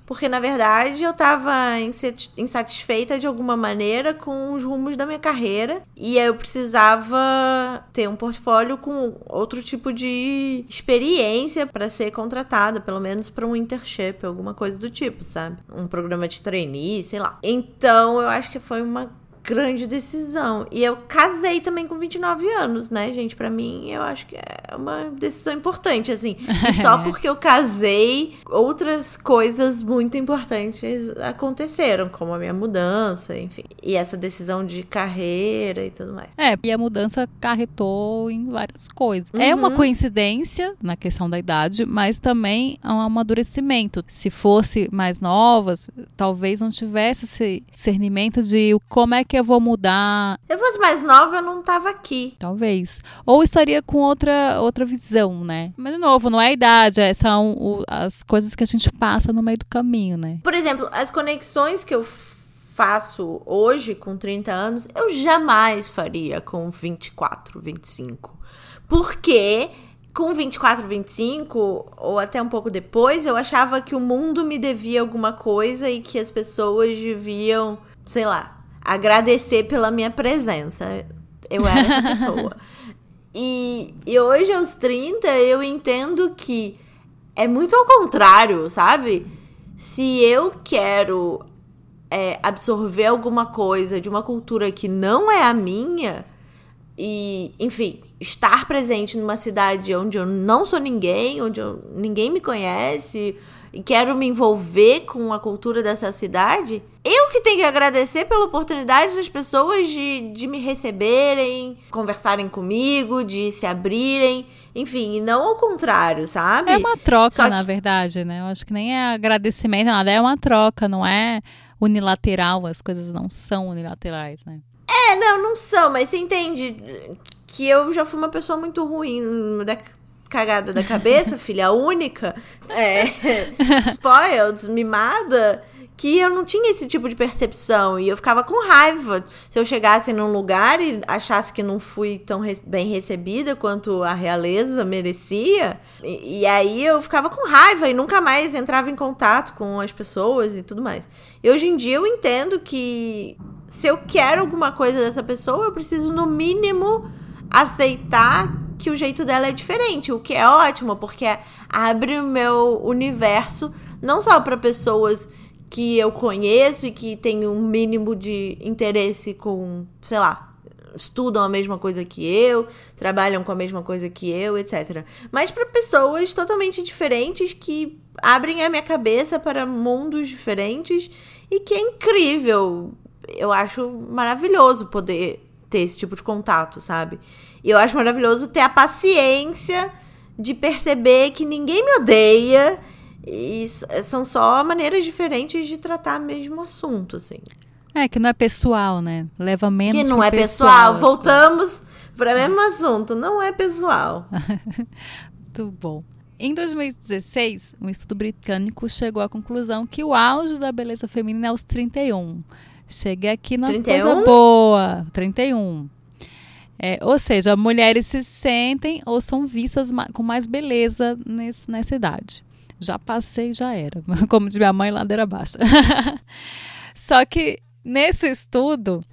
porque na verdade eu estava insatisfeita de alguma maneira com os rumos da minha carreira e eu precisava ter um portfólio com outro tipo de experiência para ser contratada, pelo menos para um internship, alguma coisa do tipo, sabe? Um programa de trainee, sei lá. Então eu acho que foi uma grande decisão. E eu casei também com 29 anos, né, gente? Para mim, eu acho que é uma decisão importante, assim. E só porque eu casei, outras coisas muito importantes aconteceram, como a minha mudança, enfim. E essa decisão de carreira e tudo mais. É, e a mudança carretou em várias coisas. Uhum. É uma uhum. coincidência na questão da idade, mas também é um amadurecimento. Se fosse mais novas, talvez não tivesse esse discernimento de como é que eu vou mudar. Eu fosse mais nova, eu não tava aqui. Talvez. Ou estaria com outra, outra visão, né? Mas, de novo, não é a idade, é, são o, as coisas que a gente passa no meio do caminho, né? Por exemplo, as conexões que eu faço hoje com 30 anos, eu jamais faria com 24, 25. Porque com 24, 25, ou até um pouco depois, eu achava que o mundo me devia alguma coisa e que as pessoas deviam, sei lá, agradecer pela minha presença. Eu era essa pessoa. e, e hoje, aos 30, eu entendo que é muito ao contrário, sabe? Se eu quero é, absorver alguma coisa de uma cultura que não é a minha, e, enfim, estar presente numa cidade onde eu não sou ninguém, onde eu, ninguém me conhece, e quero me envolver com a cultura dessa cidade, eu que tenho que agradecer pela oportunidade das pessoas de, de me receberem, conversarem comigo, de se abrirem, enfim, e não ao contrário, sabe? É uma troca, que... na verdade, né? Eu acho que nem é agradecimento, nada, é uma troca, não é unilateral, as coisas não são unilaterais, né? É, não, não são, mas você entende que eu já fui uma pessoa muito ruim cagada da cabeça, filha única, é, spoiled, mimada, que eu não tinha esse tipo de percepção e eu ficava com raiva se eu chegasse num lugar e achasse que não fui tão re bem recebida quanto a realeza merecia. E, e, aí eu ficava com raiva e nunca mais entrava em contato com as pessoas e tudo mais. E hoje em dia eu entendo que se eu quero alguma coisa dessa pessoa, eu preciso no mínimo aceitar que o jeito dela é diferente, o que é ótimo, porque abre o meu universo não só para pessoas que eu conheço e que têm um mínimo de interesse com, sei lá, estudam a mesma coisa que eu, trabalham com a mesma coisa que eu, etc. Mas para pessoas totalmente diferentes que abrem a minha cabeça para mundos diferentes e que é incrível. Eu acho maravilhoso poder ter esse tipo de contato, sabe? E eu acho maravilhoso ter a paciência de perceber que ninguém me odeia e são só maneiras diferentes de tratar o mesmo assunto, assim. É, que não é pessoal, né? Leva menos Que não é pessoal. pessoal. Voltamos para o mesmo assunto. Não é pessoal. Muito bom. Em 2016, um estudo britânico chegou à conclusão que o auge da beleza feminina é aos 31. Cheguei aqui na 31? coisa boa. 31. É, ou seja, mulheres se sentem ou são vistas com mais beleza nesse, nessa idade. Já passei, já era. Como diz minha mãe, ladeira baixa. Só que nesse estudo,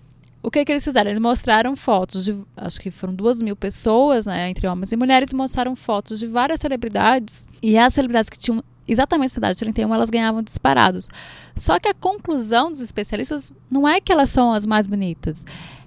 o que, que eles fizeram? Eles mostraram fotos de, acho que foram duas mil pessoas, né, entre homens e mulheres, mostraram fotos de várias celebridades. E as celebridades que tinham exatamente essa idade, 31, elas ganhavam disparados. Só que a conclusão dos especialistas não é que elas são as mais bonitas,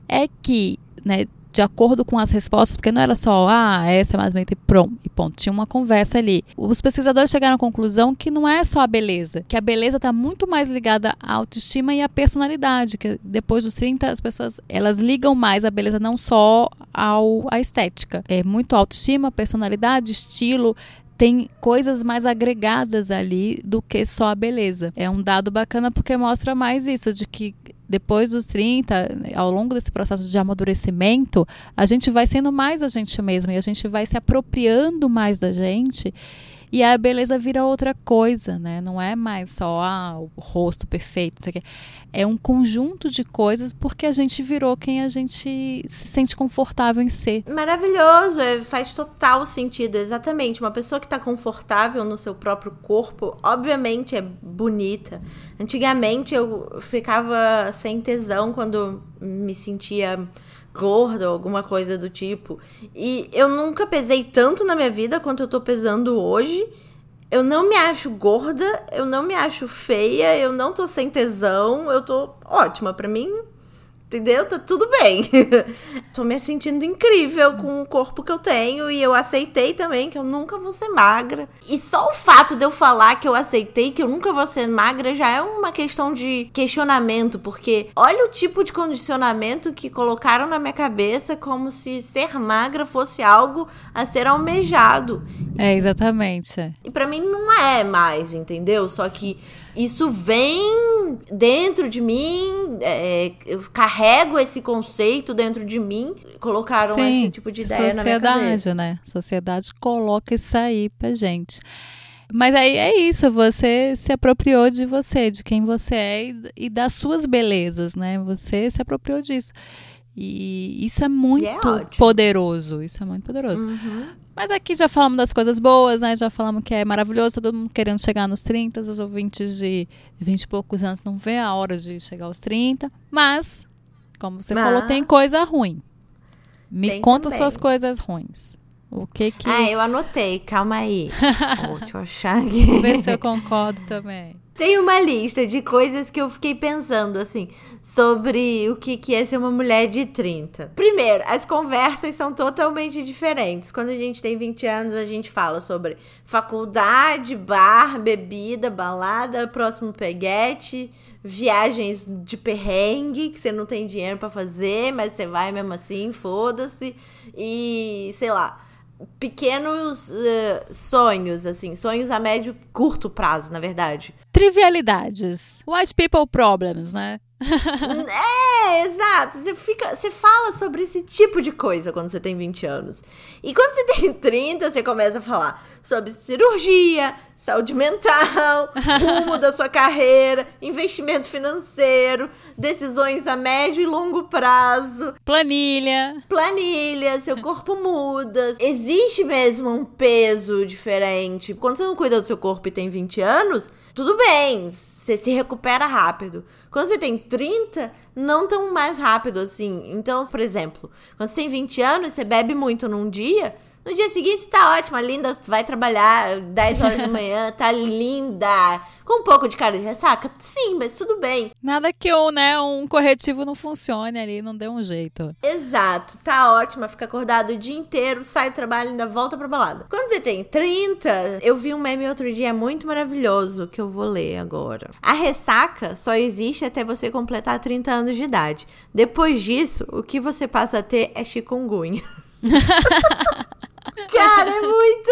é que, né, de acordo com as respostas, porque não era só, ah, essa é mais bonita e pronto, e ponto. Tinha uma conversa ali. Os pesquisadores chegaram à conclusão que não é só a beleza, que a beleza está muito mais ligada à autoestima e à personalidade, que depois dos 30 as pessoas, elas ligam mais a beleza não só ao, à estética. É muito autoestima, personalidade, estilo, tem coisas mais agregadas ali do que só a beleza. É um dado bacana porque mostra mais isso, de que depois dos 30, ao longo desse processo de amadurecimento, a gente vai sendo mais a gente mesmo e a gente vai se apropriando mais da gente e a beleza vira outra coisa, né? Não é mais só ah, o rosto perfeito, não sei o quê. É um conjunto de coisas porque a gente virou quem a gente se sente confortável em ser. Maravilhoso, é, faz total sentido, exatamente. Uma pessoa que está confortável no seu próprio corpo, obviamente é bonita. Antigamente eu ficava sem tesão quando me sentia gorda ou alguma coisa do tipo. E eu nunca pesei tanto na minha vida quanto eu tô pesando hoje. Eu não me acho gorda, eu não me acho feia, eu não tô sem tesão, eu tô ótima. Pra mim, entendeu? Tá tudo bem. Tô me sentindo incrível com o corpo que eu tenho e eu aceitei também que eu nunca vou ser magra. E só o fato de eu falar que eu aceitei que eu nunca vou ser magra já é uma questão de questionamento, porque olha o tipo de condicionamento que colocaram na minha cabeça como se ser magra fosse algo a ser almejado. É, exatamente. E para mim não é mais, entendeu? Só que isso vem dentro de mim, é, eu carrego esse conceito dentro de mim, colocaram Sim, esse tipo de ideia na minha cabeça. né? Sociedade coloca isso aí pra gente. Mas aí é isso, você se apropriou de você, de quem você é e, e das suas belezas, né? Você se apropriou disso. E isso é muito é poderoso. Isso é muito poderoso. Uhum. Mas aqui já falamos das coisas boas, né? Já falamos que é maravilhoso, todo mundo querendo chegar nos 30, os ouvintes de 20 e poucos anos não vê a hora de chegar aos 30. Mas, como você Mas... falou, tem coisa ruim. Me tem conta também. suas coisas ruins. O que que. Ah, eu anotei, calma aí. Vou achar aqui. Vou ver se eu concordo também. Tem uma lista de coisas que eu fiquei pensando, assim, sobre o que, que é ser uma mulher de 30. Primeiro, as conversas são totalmente diferentes. Quando a gente tem 20 anos, a gente fala sobre faculdade, bar, bebida, balada, próximo peguete, viagens de perrengue, que você não tem dinheiro para fazer, mas você vai mesmo assim, foda-se. E, sei lá pequenos uh, sonhos, assim, sonhos a médio curto prazo, na verdade. Trivialidades. White people problems, né? é, exato. Você fica, você fala sobre esse tipo de coisa quando você tem 20 anos. E quando você tem 30, você começa a falar sobre cirurgia, saúde mental, rumo da sua carreira, investimento financeiro, decisões a médio e longo prazo. Planilha. Planilha, seu corpo muda. Existe mesmo um peso diferente. Quando você não cuida do seu corpo e tem 20 anos, tudo bem, você se recupera rápido. Quando você tem 30, não tão mais rápido assim. Então, por exemplo, quando você tem 20 anos, você bebe muito num dia, no dia seguinte tá ótima, linda, vai trabalhar 10 horas da manhã, tá linda. Com um pouco de cara de ressaca? Sim, mas tudo bem. Nada que um, né, um corretivo não funcione ali, não dê um jeito. Exato, tá ótima, fica acordado o dia inteiro, sai do trabalho, ainda volta pra balada. Quando você tem 30, eu vi um meme outro dia muito maravilhoso que eu vou ler agora. A ressaca só existe até você completar 30 anos de idade. Depois disso, o que você passa a ter é chikungunya. Cara, é muito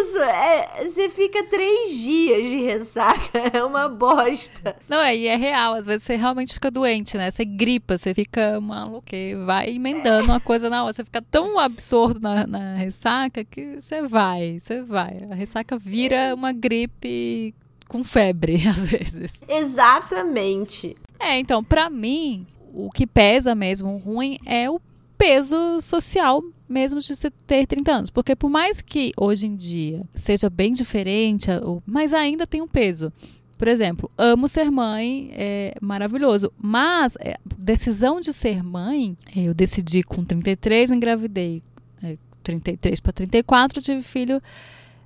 isso. É, você fica três dias de ressaca. É uma bosta. Não, é, e é real. Às vezes você realmente fica doente, né? Você gripa, você fica maluco, vai emendando uma coisa na outra. Você fica tão absurdo na, na ressaca que você vai, você vai. A ressaca vira uma gripe com febre, às vezes. Exatamente. É, então, para mim, o que pesa mesmo ruim é o peso social mesmo de você ter 30 anos. Porque por mais que hoje em dia seja bem diferente, mas ainda tem um peso. Por exemplo, amo ser mãe, é maravilhoso. Mas é, decisão de ser mãe, eu decidi com 33, engravidei. É, 33 para 34, tive filho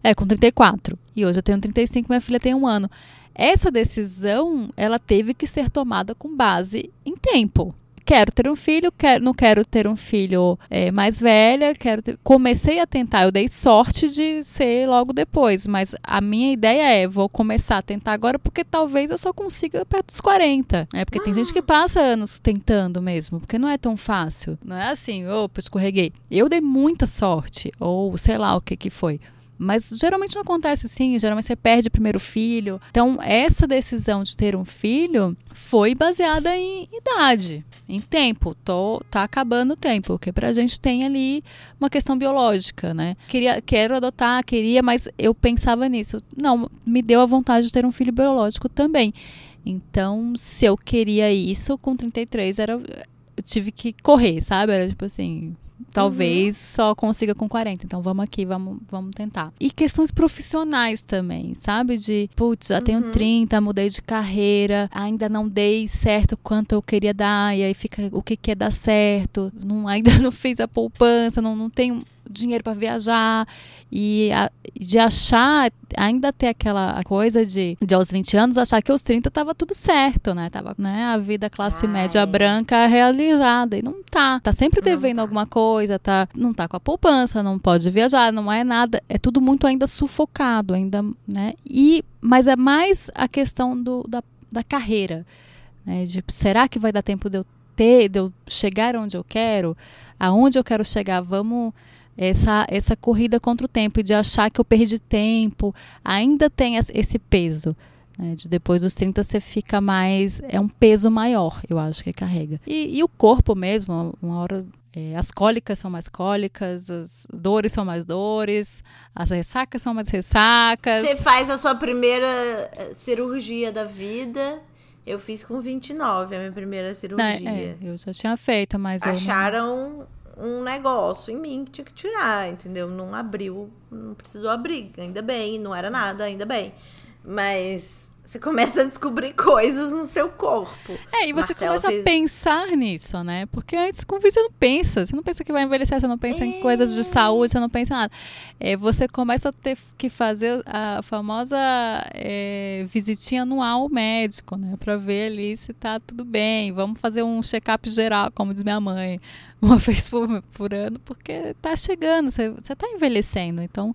É, com 34. E hoje eu tenho 35, minha filha tem um ano. Essa decisão, ela teve que ser tomada com base em tempo quero ter um filho, quero, não quero ter um filho é, mais velha, quero ter... comecei a tentar, eu dei sorte de ser logo depois, mas a minha ideia é, vou começar a tentar agora porque talvez eu só consiga perto dos 40, né? Porque tem gente que passa anos tentando mesmo, porque não é tão fácil, não é assim, opa, escorreguei. Eu dei muita sorte, ou sei lá o que que foi. Mas geralmente não acontece assim, geralmente você perde o primeiro filho. Então, essa decisão de ter um filho foi baseada em idade, em tempo. Tô, tá acabando o tempo, porque pra gente tem ali uma questão biológica, né? Queria, quero adotar, queria, mas eu pensava nisso. Não, me deu a vontade de ter um filho biológico também. Então, se eu queria isso, com 33 era eu tive que correr, sabe? Era tipo assim, Talvez uhum. só consiga com 40. Então vamos aqui, vamos, vamos tentar. E questões profissionais também, sabe? De, putz, já tenho uhum. 30, mudei de carreira, ainda não dei certo quanto eu queria dar, e aí fica o que, que é dar certo. Não, ainda não fiz a poupança, não, não tenho dinheiro para viajar e a, de achar, ainda ter aquela coisa de, de aos 20 anos, achar que aos 30 tava tudo certo, né? Tava, né, a vida classe Ai. média branca realizada. E não tá. Tá sempre devendo tá. alguma coisa, tá, não tá com a poupança, não pode viajar, não é nada. É tudo muito ainda sufocado, ainda, né? E, mas é mais a questão do, da, da carreira. Né? De, será que vai dar tempo de eu ter, de eu chegar onde eu quero? Aonde eu quero chegar? Vamos essa, essa corrida contra o tempo e de achar que eu perdi tempo, ainda tem esse peso. Né? De depois dos 30 você fica mais. É um peso maior, eu acho que carrega. E, e o corpo mesmo, uma hora. É, as cólicas são mais cólicas, as dores são mais dores, as ressacas são mais ressacas. Você faz a sua primeira eh, cirurgia da vida. Eu fiz com 29 a minha primeira cirurgia. É, eu já tinha feito, mas. Acharam um negócio em mim que tinha que tirar, entendeu? Não abriu, não precisou abrir, ainda bem, não era nada, ainda bem. Mas você começa a descobrir coisas no seu corpo. É, e você Marcela começa fez... a pensar nisso, né? Porque antes com você não pensa. Você não pensa que vai envelhecer, você não pensa é... em coisas de saúde, você não pensa em nada. É, você começa a ter que fazer a famosa é, visitinha anual ao médico, né? Pra ver ali se tá tudo bem. Vamos fazer um check-up geral, como diz minha mãe, uma vez por, por ano, porque tá chegando, você, você tá envelhecendo. Então,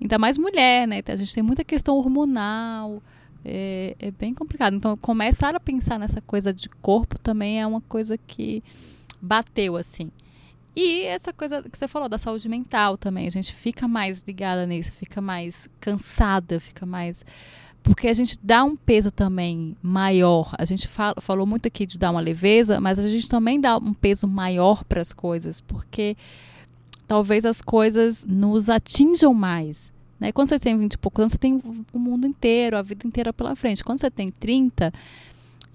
ainda mais mulher, né? A gente tem muita questão hormonal é, é, bem complicado. Então, começar a pensar nessa coisa de corpo também é uma coisa que bateu, assim. E essa coisa que você falou da saúde mental também, a gente fica mais ligada nisso, fica mais cansada, fica mais. Porque a gente dá um peso também maior. A gente fala, falou muito aqui de dar uma leveza, mas a gente também dá um peso maior para as coisas, porque talvez as coisas nos atinjam mais. Né? Quando você tem 20 e poucos anos, você tem o mundo inteiro, a vida inteira pela frente. Quando você tem 30,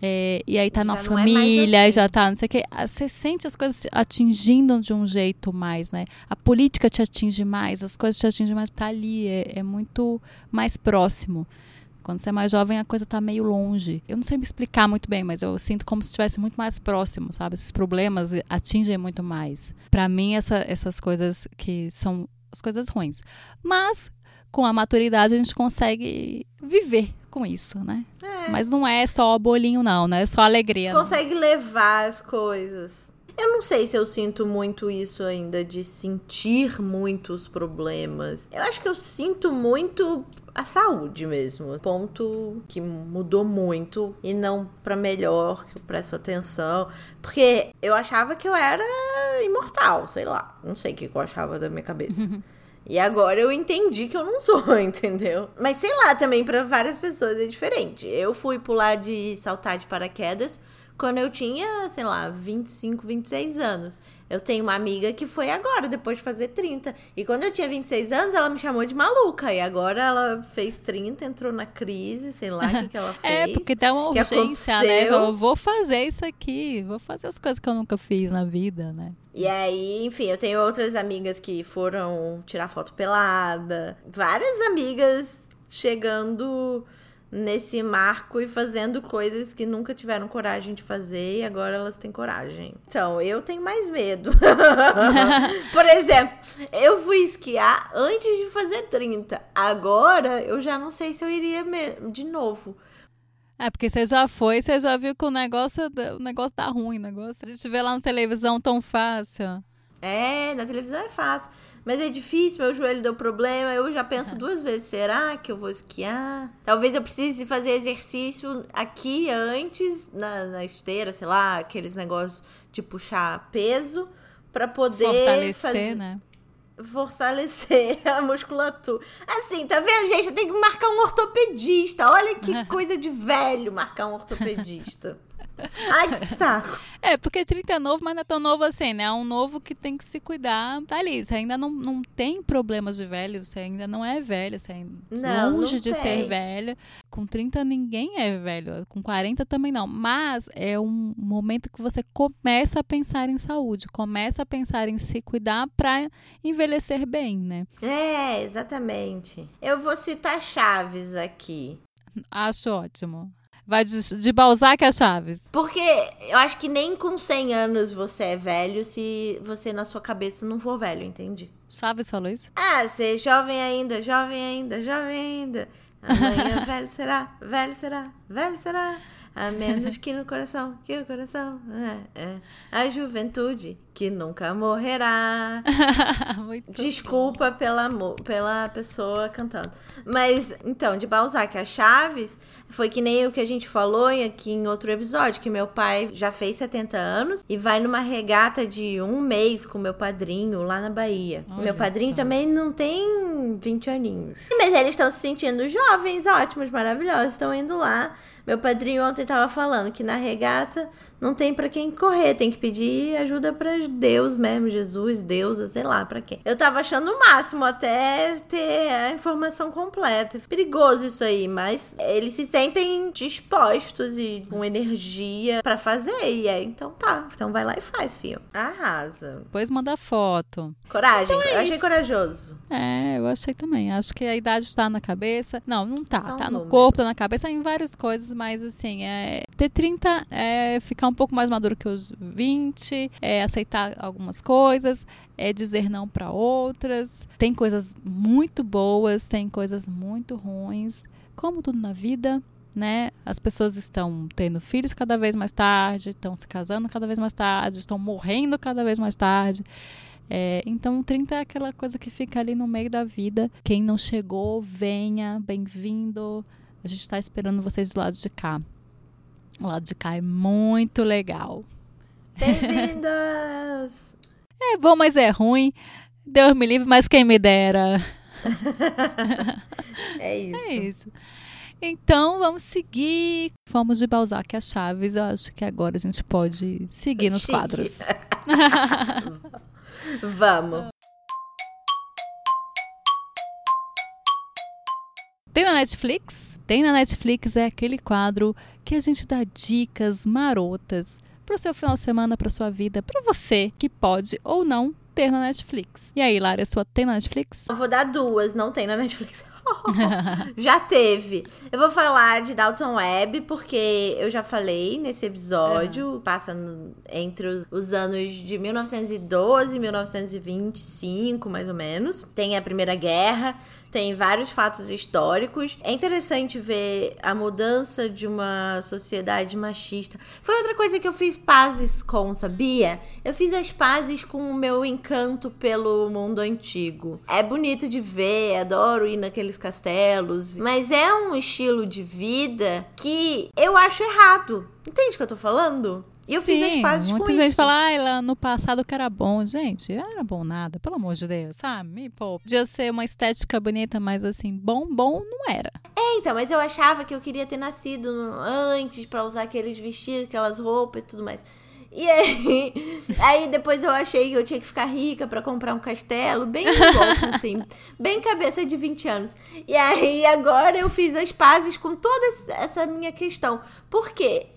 é, e aí tá já na é família, é assim. já tá, não sei o que. Você sente as coisas atingindo de um jeito mais, né? A política te atinge mais, as coisas te atingem mais, tá ali, é, é muito mais próximo. Quando você é mais jovem, a coisa tá meio longe. Eu não sei me explicar muito bem, mas eu sinto como se estivesse muito mais próximo, sabe? Esses problemas atingem muito mais. Para mim, essa, essas coisas que são as coisas ruins. Mas com a maturidade a gente consegue viver com isso, né? É. Mas não é só bolinho, não, né? É só alegria. Consegue não. levar as coisas. Eu não sei se eu sinto muito isso ainda, de sentir muitos problemas. Eu acho que eu sinto muito a saúde mesmo. Ponto que mudou muito e não para melhor, que eu presto atenção. Porque eu achava que eu era imortal, sei lá. Não sei o que eu achava da minha cabeça. E agora eu entendi que eu não sou, entendeu? Mas sei lá, também para várias pessoas é diferente. Eu fui pular de saltar de paraquedas quando eu tinha, sei lá, 25, 26 anos. Eu tenho uma amiga que foi agora, depois de fazer 30. E quando eu tinha 26 anos, ela me chamou de maluca. E agora ela fez 30, entrou na crise, sei lá o que, que ela é, fez. É, porque tem uma urgência, né? Eu vou fazer isso aqui, vou fazer as coisas que eu nunca fiz na vida, né? E aí, enfim, eu tenho outras amigas que foram tirar foto pelada. Várias amigas chegando nesse marco e fazendo coisas que nunca tiveram coragem de fazer e agora elas têm coragem. Então, eu tenho mais medo. Por exemplo, eu fui esquiar antes de fazer 30. Agora eu já não sei se eu iria de novo. É, porque você já foi, você já viu que o negócio, o negócio tá ruim, o negócio. A gente vê lá na televisão tão fácil. É, na televisão é fácil. Mas é difícil, meu joelho deu problema. Eu já penso duas vezes: será que eu vou esquiar? Talvez eu precise fazer exercício aqui antes, na, na esteira, sei lá, aqueles negócios de puxar peso, para poder. Fortalecer, fazer... né? fortalecer a musculatura. Assim, tá vendo, gente? Eu tenho que marcar um ortopedista. Olha que coisa de velho marcar um ortopedista. Ai, que saco. É, porque 30 é novo, mas não é tão novo assim, né? É um novo que tem que se cuidar. Tá ali, você ainda não, não tem problemas de velho, você ainda não é velho, você ainda não, longe não de tem. ser velho. Com 30 ninguém é velho, com 40 também não. Mas é um momento que você começa a pensar em saúde, começa a pensar em se cuidar para envelhecer bem, né? É, exatamente. Eu vou citar chaves aqui. Acho ótimo. Vai de, de Balzac a Chaves. Porque eu acho que nem com 100 anos você é velho se você na sua cabeça não for velho, entende? Chaves falou isso? Ah, você é jovem ainda, jovem ainda, jovem ainda. Amanhã velho será, velho será, velho será. A menos que no coração, que o coração é, é a juventude que nunca morrerá. Desculpa pela, pela pessoa cantando. Mas, então, de Balzac a Chaves, foi que nem o que a gente falou aqui em outro episódio, que meu pai já fez 70 anos e vai numa regata de um mês com meu padrinho lá na Bahia. Olha meu padrinho só. também não tem 20 aninhos. Mas eles estão se sentindo jovens, ótimos, maravilhosos, estão indo lá meu padrinho ontem tava falando que na regata não tem para quem correr, tem que pedir ajuda para Deus mesmo, Jesus, Deus, sei lá para quem. Eu tava achando o máximo até ter a informação completa. Perigoso isso aí, mas eles se sentem dispostos e com energia para fazer. E aí, então tá. Então vai lá e faz, filho. Arrasa. Depois manda foto. Coragem, então é eu achei corajoso. É, eu achei também. Acho que a idade está na cabeça. Não, não tá. Tá no corpo, tá na cabeça, em várias coisas, mas assim, é ter 30 é ficar um pouco mais maduro que os 20, é aceitar algumas coisas, é dizer não para outras. Tem coisas muito boas, tem coisas muito ruins, como tudo na vida. Né? As pessoas estão tendo filhos cada vez mais tarde, estão se casando cada vez mais tarde, estão morrendo cada vez mais tarde. É, então, 30 é aquela coisa que fica ali no meio da vida. Quem não chegou, venha, bem-vindo. A gente está esperando vocês do lado de cá. O lado de cá é muito legal. Bem-vindas! é bom, mas é ruim. Deus me livre, mas quem me dera. é isso. É isso. Então, vamos seguir. Fomos de Balzac a Chaves. Eu acho que agora a gente pode seguir nos Chique. quadros. vamos. Tem na Netflix? Tem na Netflix é aquele quadro que a gente dá dicas marotas para o seu final de semana, para sua vida, para você que pode ou não ter na Netflix. E aí, Lara, sua tem na Netflix? Eu vou dar duas, não tem na Netflix. já teve. Eu vou falar de Dalton Webb, porque eu já falei nesse episódio, uhum. passa entre os, os, anos de 1912 e 1925, mais ou menos. Tem a Primeira Guerra, tem vários fatos históricos. É interessante ver a mudança de uma sociedade machista. Foi outra coisa que eu fiz pazes com, sabia? Eu fiz as pazes com o meu encanto pelo mundo antigo. É bonito de ver, adoro ir naqueles castelos, mas é um estilo de vida que eu acho errado. Entende o que eu tô falando? E eu Sim, fiz as pazes muita gente fala, lá no passado que era bom. Gente, era bom nada, pelo amor de Deus, sabe? Pô, podia ser uma estética bonita, mas assim, bom, bom não era. É, então, mas eu achava que eu queria ter nascido antes para usar aqueles vestidos, aquelas roupas e tudo mais. E aí, aí depois eu achei que eu tinha que ficar rica para comprar um castelo, bem igual, assim, bem cabeça de 20 anos. E aí agora eu fiz as pazes com toda essa minha questão. Por quê?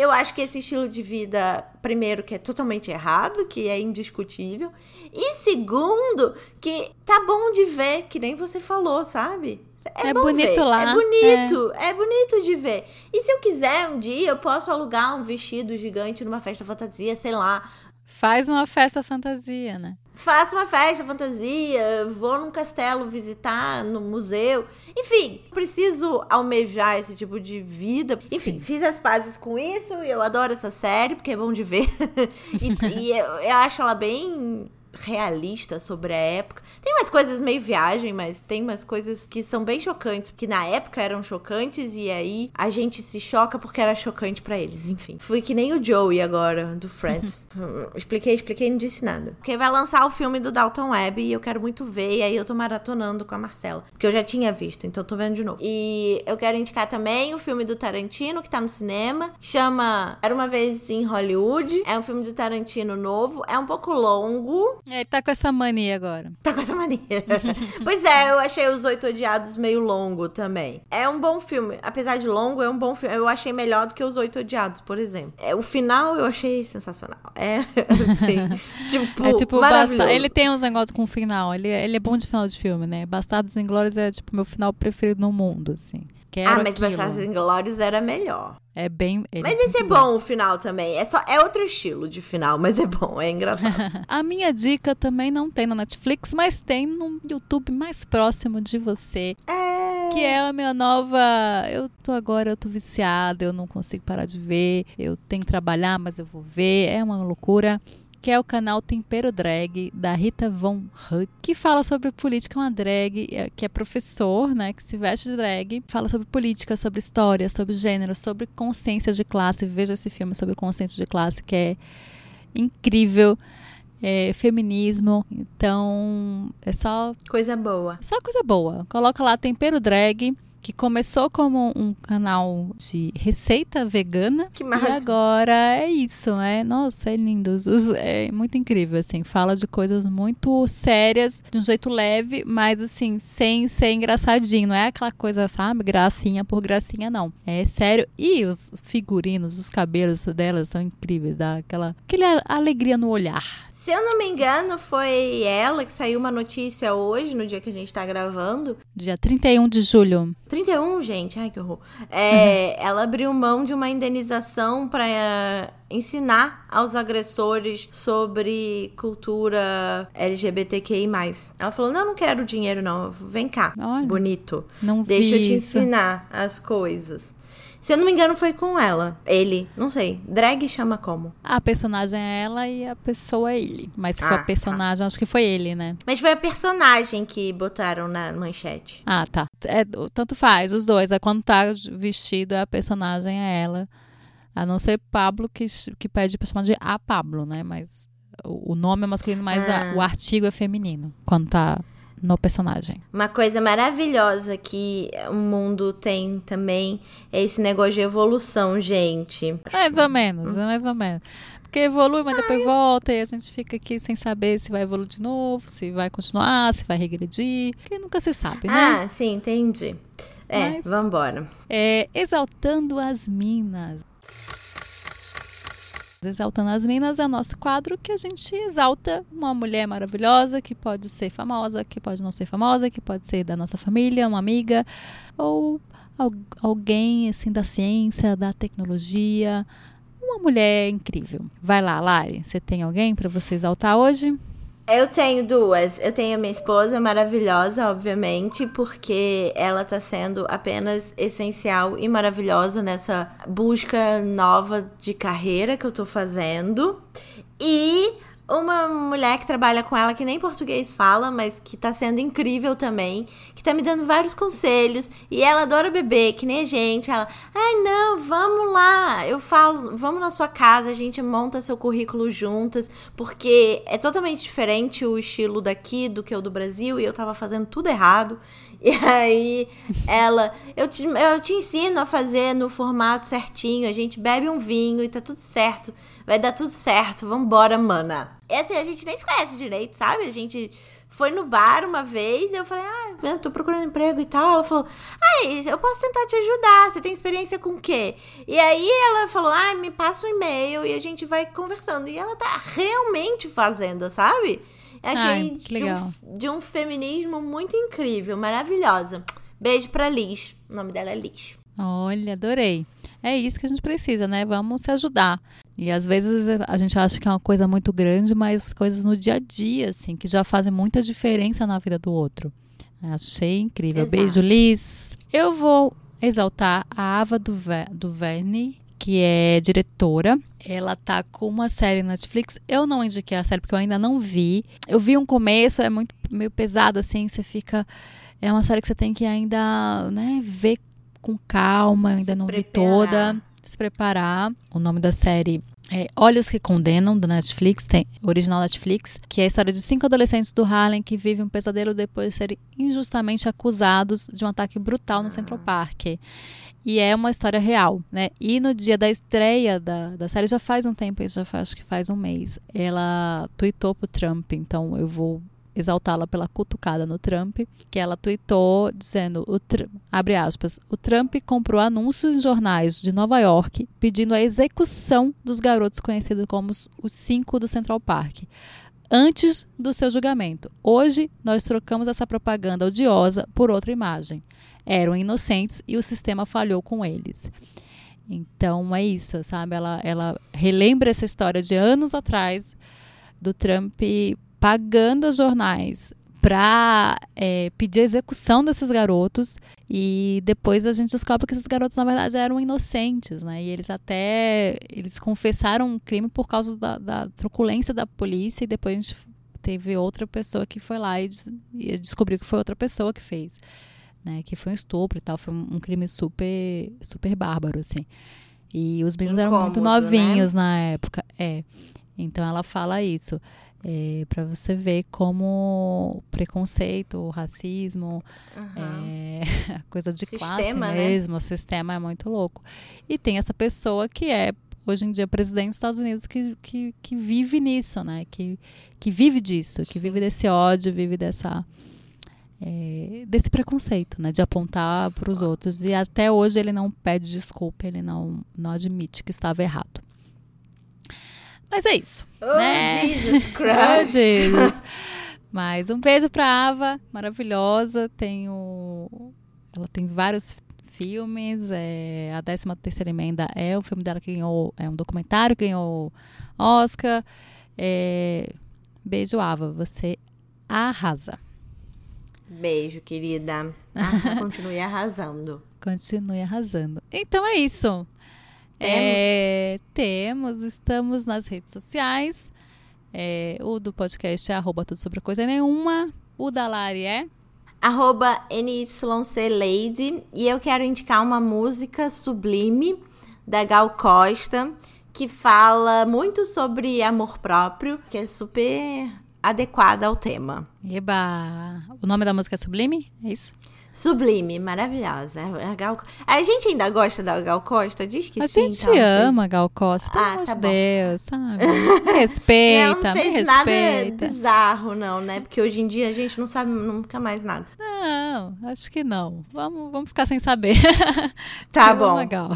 Eu acho que esse estilo de vida, primeiro, que é totalmente errado, que é indiscutível. E segundo, que tá bom de ver, que nem você falou, sabe? é, É bonito ver. lá, É bonito, é. bonito de ver. E se eu quiser um dia, eu posso alugar um vestido gigante numa festa fantasia, sei lá. Faz uma festa fantasia, né? Faço uma festa fantasia, vou num castelo visitar, no museu. Enfim, preciso almejar esse tipo de vida. Enfim, Sim. fiz as pazes com isso e eu adoro essa série, porque é bom de ver. e e eu, eu acho ela bem realista sobre a época. Tem umas coisas meio viagem, mas tem umas coisas que são bem chocantes, que na época eram chocantes e aí a gente se choca porque era chocante pra eles. Enfim, fui que nem o Joey agora do Friends. Expliquei, expliquei, não disse nada. Porque vai lançar o filme do Dalton Webb e eu quero muito ver e aí eu tô maratonando com a Marcela, porque eu já tinha visto, então tô vendo de novo. E eu quero indicar também o filme do Tarantino que tá no cinema, chama Era uma vez em Hollywood. É um filme do Tarantino novo, é um pouco longo, Ele tá com essa mania agora. Tá com essa mania. pois é, eu achei Os Oito Odiados meio longo também. É um bom filme. Apesar de longo, é um bom filme. Eu achei melhor do que Os Oito Odiados, por exemplo. É, o final eu achei sensacional. É, assim, tipo, é tipo, basta... ele tem uns negócios com final. Ele, ele é bom de final de filme, né? Bastardos Inglórios é tipo meu final preferido no mundo, assim. Quero Ah, mas aquilo. Bastardos Inglórios era melhor. É bem. Mas é esse é muito bom o final também. É só é outro estilo de final, mas é bom, é engraçado. A minha dica também não tem na Netflix, mas tem no YouTube mais próximo de você. é. Que é a minha nova. Eu tô agora, eu tô viciada, eu não consigo parar de ver. Eu tenho que trabalhar, mas eu vou ver. É uma loucura. Que é o canal Tempero Drag, da Rita Von Huck, que fala sobre política, uma drag, é, que é professor, né? Que se veste de drag, fala sobre política, sobre história, sobre gênero, sobre consciência de classe. Veja esse filme sobre consciência de classe, que é incrível. É, feminismo, então é só Coisa boa. só coisa boa. Coloca lá Tempero Drag, que começou como um canal de receita vegana. Que E maravilha. agora é isso, é, nossa, é lindo. É muito incrível, assim. Fala de coisas muito sérias, de um jeito leve, mas assim, sem ser engraçadinho. Não é aquela coisa, sabe, gracinha por gracinha, não. É sério. E os figurinos, os cabelos delas são incríveis, dá aquela, aquela alegria no olhar. Se eu não me engano, foi ela que saiu uma notícia hoje, no dia que a gente tá gravando. Dia 31 de julho. 31, gente, ai que horror. É, ela abriu mão de uma indenização para ensinar aos agressores sobre cultura LGBTQI. Ela falou: Não, não quero dinheiro, não. Vem cá, Olha. bonito. Não Deixa eu te isso. ensinar as coisas. Se eu não me engano, foi com ela. Ele, não sei. Drag chama como? A personagem é ela e a pessoa é ele. Mas se for Ah, a personagem, acho que foi ele, né? Mas foi a personagem que botaram na manchete. Ah, tá. É, tanto faz, os dois. É quando tá vestido, a personagem é ela. A não ser Pablo, que, que pede pra chamar de a Pablo, né? Mas o, o nome é masculino, mas a- Ah. o artigo é feminino. Quando tá no personagem. Uma coisa maravilhosa que o mundo tem também é esse negócio de evolução, gente. Mais ou menos, mais ou menos. Porque evolui, mas depois volta e a gente fica aqui sem saber se vai evoluir de novo, se vai continuar, se vai regredir. Porque nunca se sabe, né? Ah, sim, entendi. É, Mas- vambora. É, exaltando as minas. Exaltando as Minas é o nosso quadro que a gente exalta uma mulher maravilhosa que pode ser famosa, que pode não ser famosa, que pode ser da nossa família, uma amiga ou al- alguém assim da ciência, da tecnologia, uma mulher incrível. Vai lá, Lari, você tem alguém para você exaltar hoje? Eu tenho duas. Eu tenho a minha esposa maravilhosa, obviamente, porque ela tá sendo apenas essencial e maravilhosa nessa busca nova de carreira que eu tô fazendo. E uma mulher que trabalha com ela que nem português fala, mas que tá sendo incrível também, que tá me dando vários conselhos. E ela adora beber, que nem a gente. Ela, ai não, vamos lá. Eu falo, vamos na sua casa, a gente monta seu currículo juntas, porque é totalmente diferente o estilo daqui do que o do Brasil, e eu tava fazendo tudo errado. E aí ela, eu te, eu te ensino a fazer no formato certinho, a gente bebe um vinho e tá tudo certo. Vai dar tudo certo, vambora, mana. E assim, a gente nem se conhece direito, sabe? A gente foi no bar uma vez e eu falei, ah, eu tô procurando emprego e tal. Ela falou, ai, eu posso tentar te ajudar, você tem experiência com o quê? E aí ela falou, ai, me passa um e-mail e a gente vai conversando. E ela tá realmente fazendo, sabe? Achei Ai, de, um, de um feminismo muito incrível, maravilhosa. Beijo pra Liz. O nome dela é Liz. Olha, adorei. É isso que a gente precisa, né? Vamos se ajudar. E às vezes a gente acha que é uma coisa muito grande, mas coisas no dia a dia, assim, que já fazem muita diferença na vida do outro. Achei incrível. Exato. Beijo, Liz. Eu vou exaltar a Ava do, do Verne, que é diretora. Ela tá com uma série na Netflix. Eu não indiquei a série porque eu ainda não vi. Eu vi um começo, é muito meio pesado assim, você fica é uma série que você tem que ainda, né, ver com calma, ainda se não preparar. vi toda, se preparar. O nome da série é Olhos que Condenam, da Netflix, tem original Netflix, que é a história de cinco adolescentes do Harlem que vivem um pesadelo depois de serem injustamente acusados de um ataque brutal no Central Park. E é uma história real, né? E no dia da estreia da, da série, já faz um tempo, já faz, acho que faz um mês, ela tweetou pro Trump, então eu vou exaltá-la pela cutucada no Trump, que ela tweetou dizendo, o, abre aspas, o Trump comprou anúncios em jornais de Nova York pedindo a execução dos garotos conhecidos como os cinco do Central Park. Antes do seu julgamento. Hoje, nós trocamos essa propaganda odiosa por outra imagem. Eram inocentes e o sistema falhou com eles. Então é isso, sabe? Ela, ela relembra essa história de anos atrás do Trump pagando os jornais para é, pedir a execução desses garotos e depois a gente descobre que esses garotos na verdade eram inocentes, né? E eles até eles confessaram um crime por causa da, da truculência da polícia e depois a gente teve outra pessoa que foi lá e, e descobriu que foi outra pessoa que fez, né? Que foi um estupro e tal, foi um, crime super super bárbaro assim. E os meninos eram muito né? novinhos né? na época, é. Então ela fala isso. É, para você ver como preconceito, o racismo, uhum. é, coisa de sistema, classe né? mesmo, o sistema é muito louco. E tem essa pessoa que é hoje em dia presidente dos Estados Unidos que, que, que vive nisso, né? Que, que vive disso, que vive desse ódio, vive dessa é, desse preconceito, né? De apontar para os outros. E até hoje ele não pede desculpa, ele não, não admite que estava errado. Mas é isso. Oh, né? Jesus Christ. oh, Jesus. Mas um beijo pra Ava, maravilhosa. Tenho. Ela tem vários filmes. É... A 13 terceira emenda é o filme dela que ganhou. É um documentário que ganhou Oscar. É... Beijo, Ava. Você arrasa. Beijo, querida. Ah, continue arrasando. Continue arrasando. Então é isso. Temos. É, temos, estamos nas redes sociais. É, o do podcast é arroba tudo sobre coisa nenhuma. O da Lari é? Arroba NYCLady. E eu quero indicar uma música sublime da Gal Costa, que fala muito sobre amor próprio, que é super adequada ao tema. Eba! O nome da música é Sublime? É isso? Sublime, maravilhosa. A, Gal... a gente ainda gosta da Gal Costa? Diz que a sim. A gente então, ama a Gal Costa, pelo ah, amor tá de Deus, sabe? Me respeita, Ela não fez nada bizarro, não, né? Porque hoje em dia a gente não sabe nunca mais nada. Não, acho que não. Vamos, vamos ficar sem saber. Tá bom. Legal.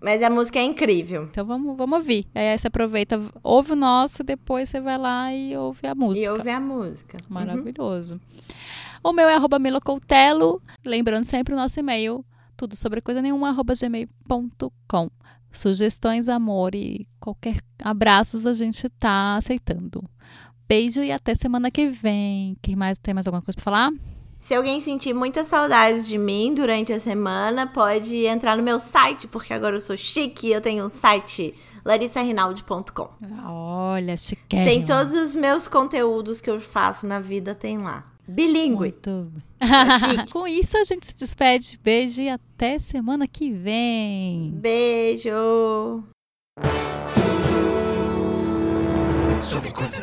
Mas a música é incrível. Então vamos, vamos ouvir. Aí você aproveita, ouve o nosso, depois você vai lá e ouve a música. E ouve a música. Maravilhoso. Uhum. O meu é arroba milocoutelo. Lembrando sempre o nosso e-mail, tudo sobre coisa nenhuma, arroba gmail.com. Sugestões, amor e qualquer abraços a gente tá aceitando. Beijo e até semana que vem. Quem mais tem mais alguma coisa para falar? Se alguém sentir muita saudade de mim durante a semana, pode entrar no meu site, porque agora eu sou chique, eu tenho um site larissarrinaldi.com. Olha, chique. Tem todos os meus conteúdos que eu faço na vida, tem lá. Bilingue. Muito. Com isso a gente se despede. Beijo e até semana que vem. Beijo. Sobre coisa.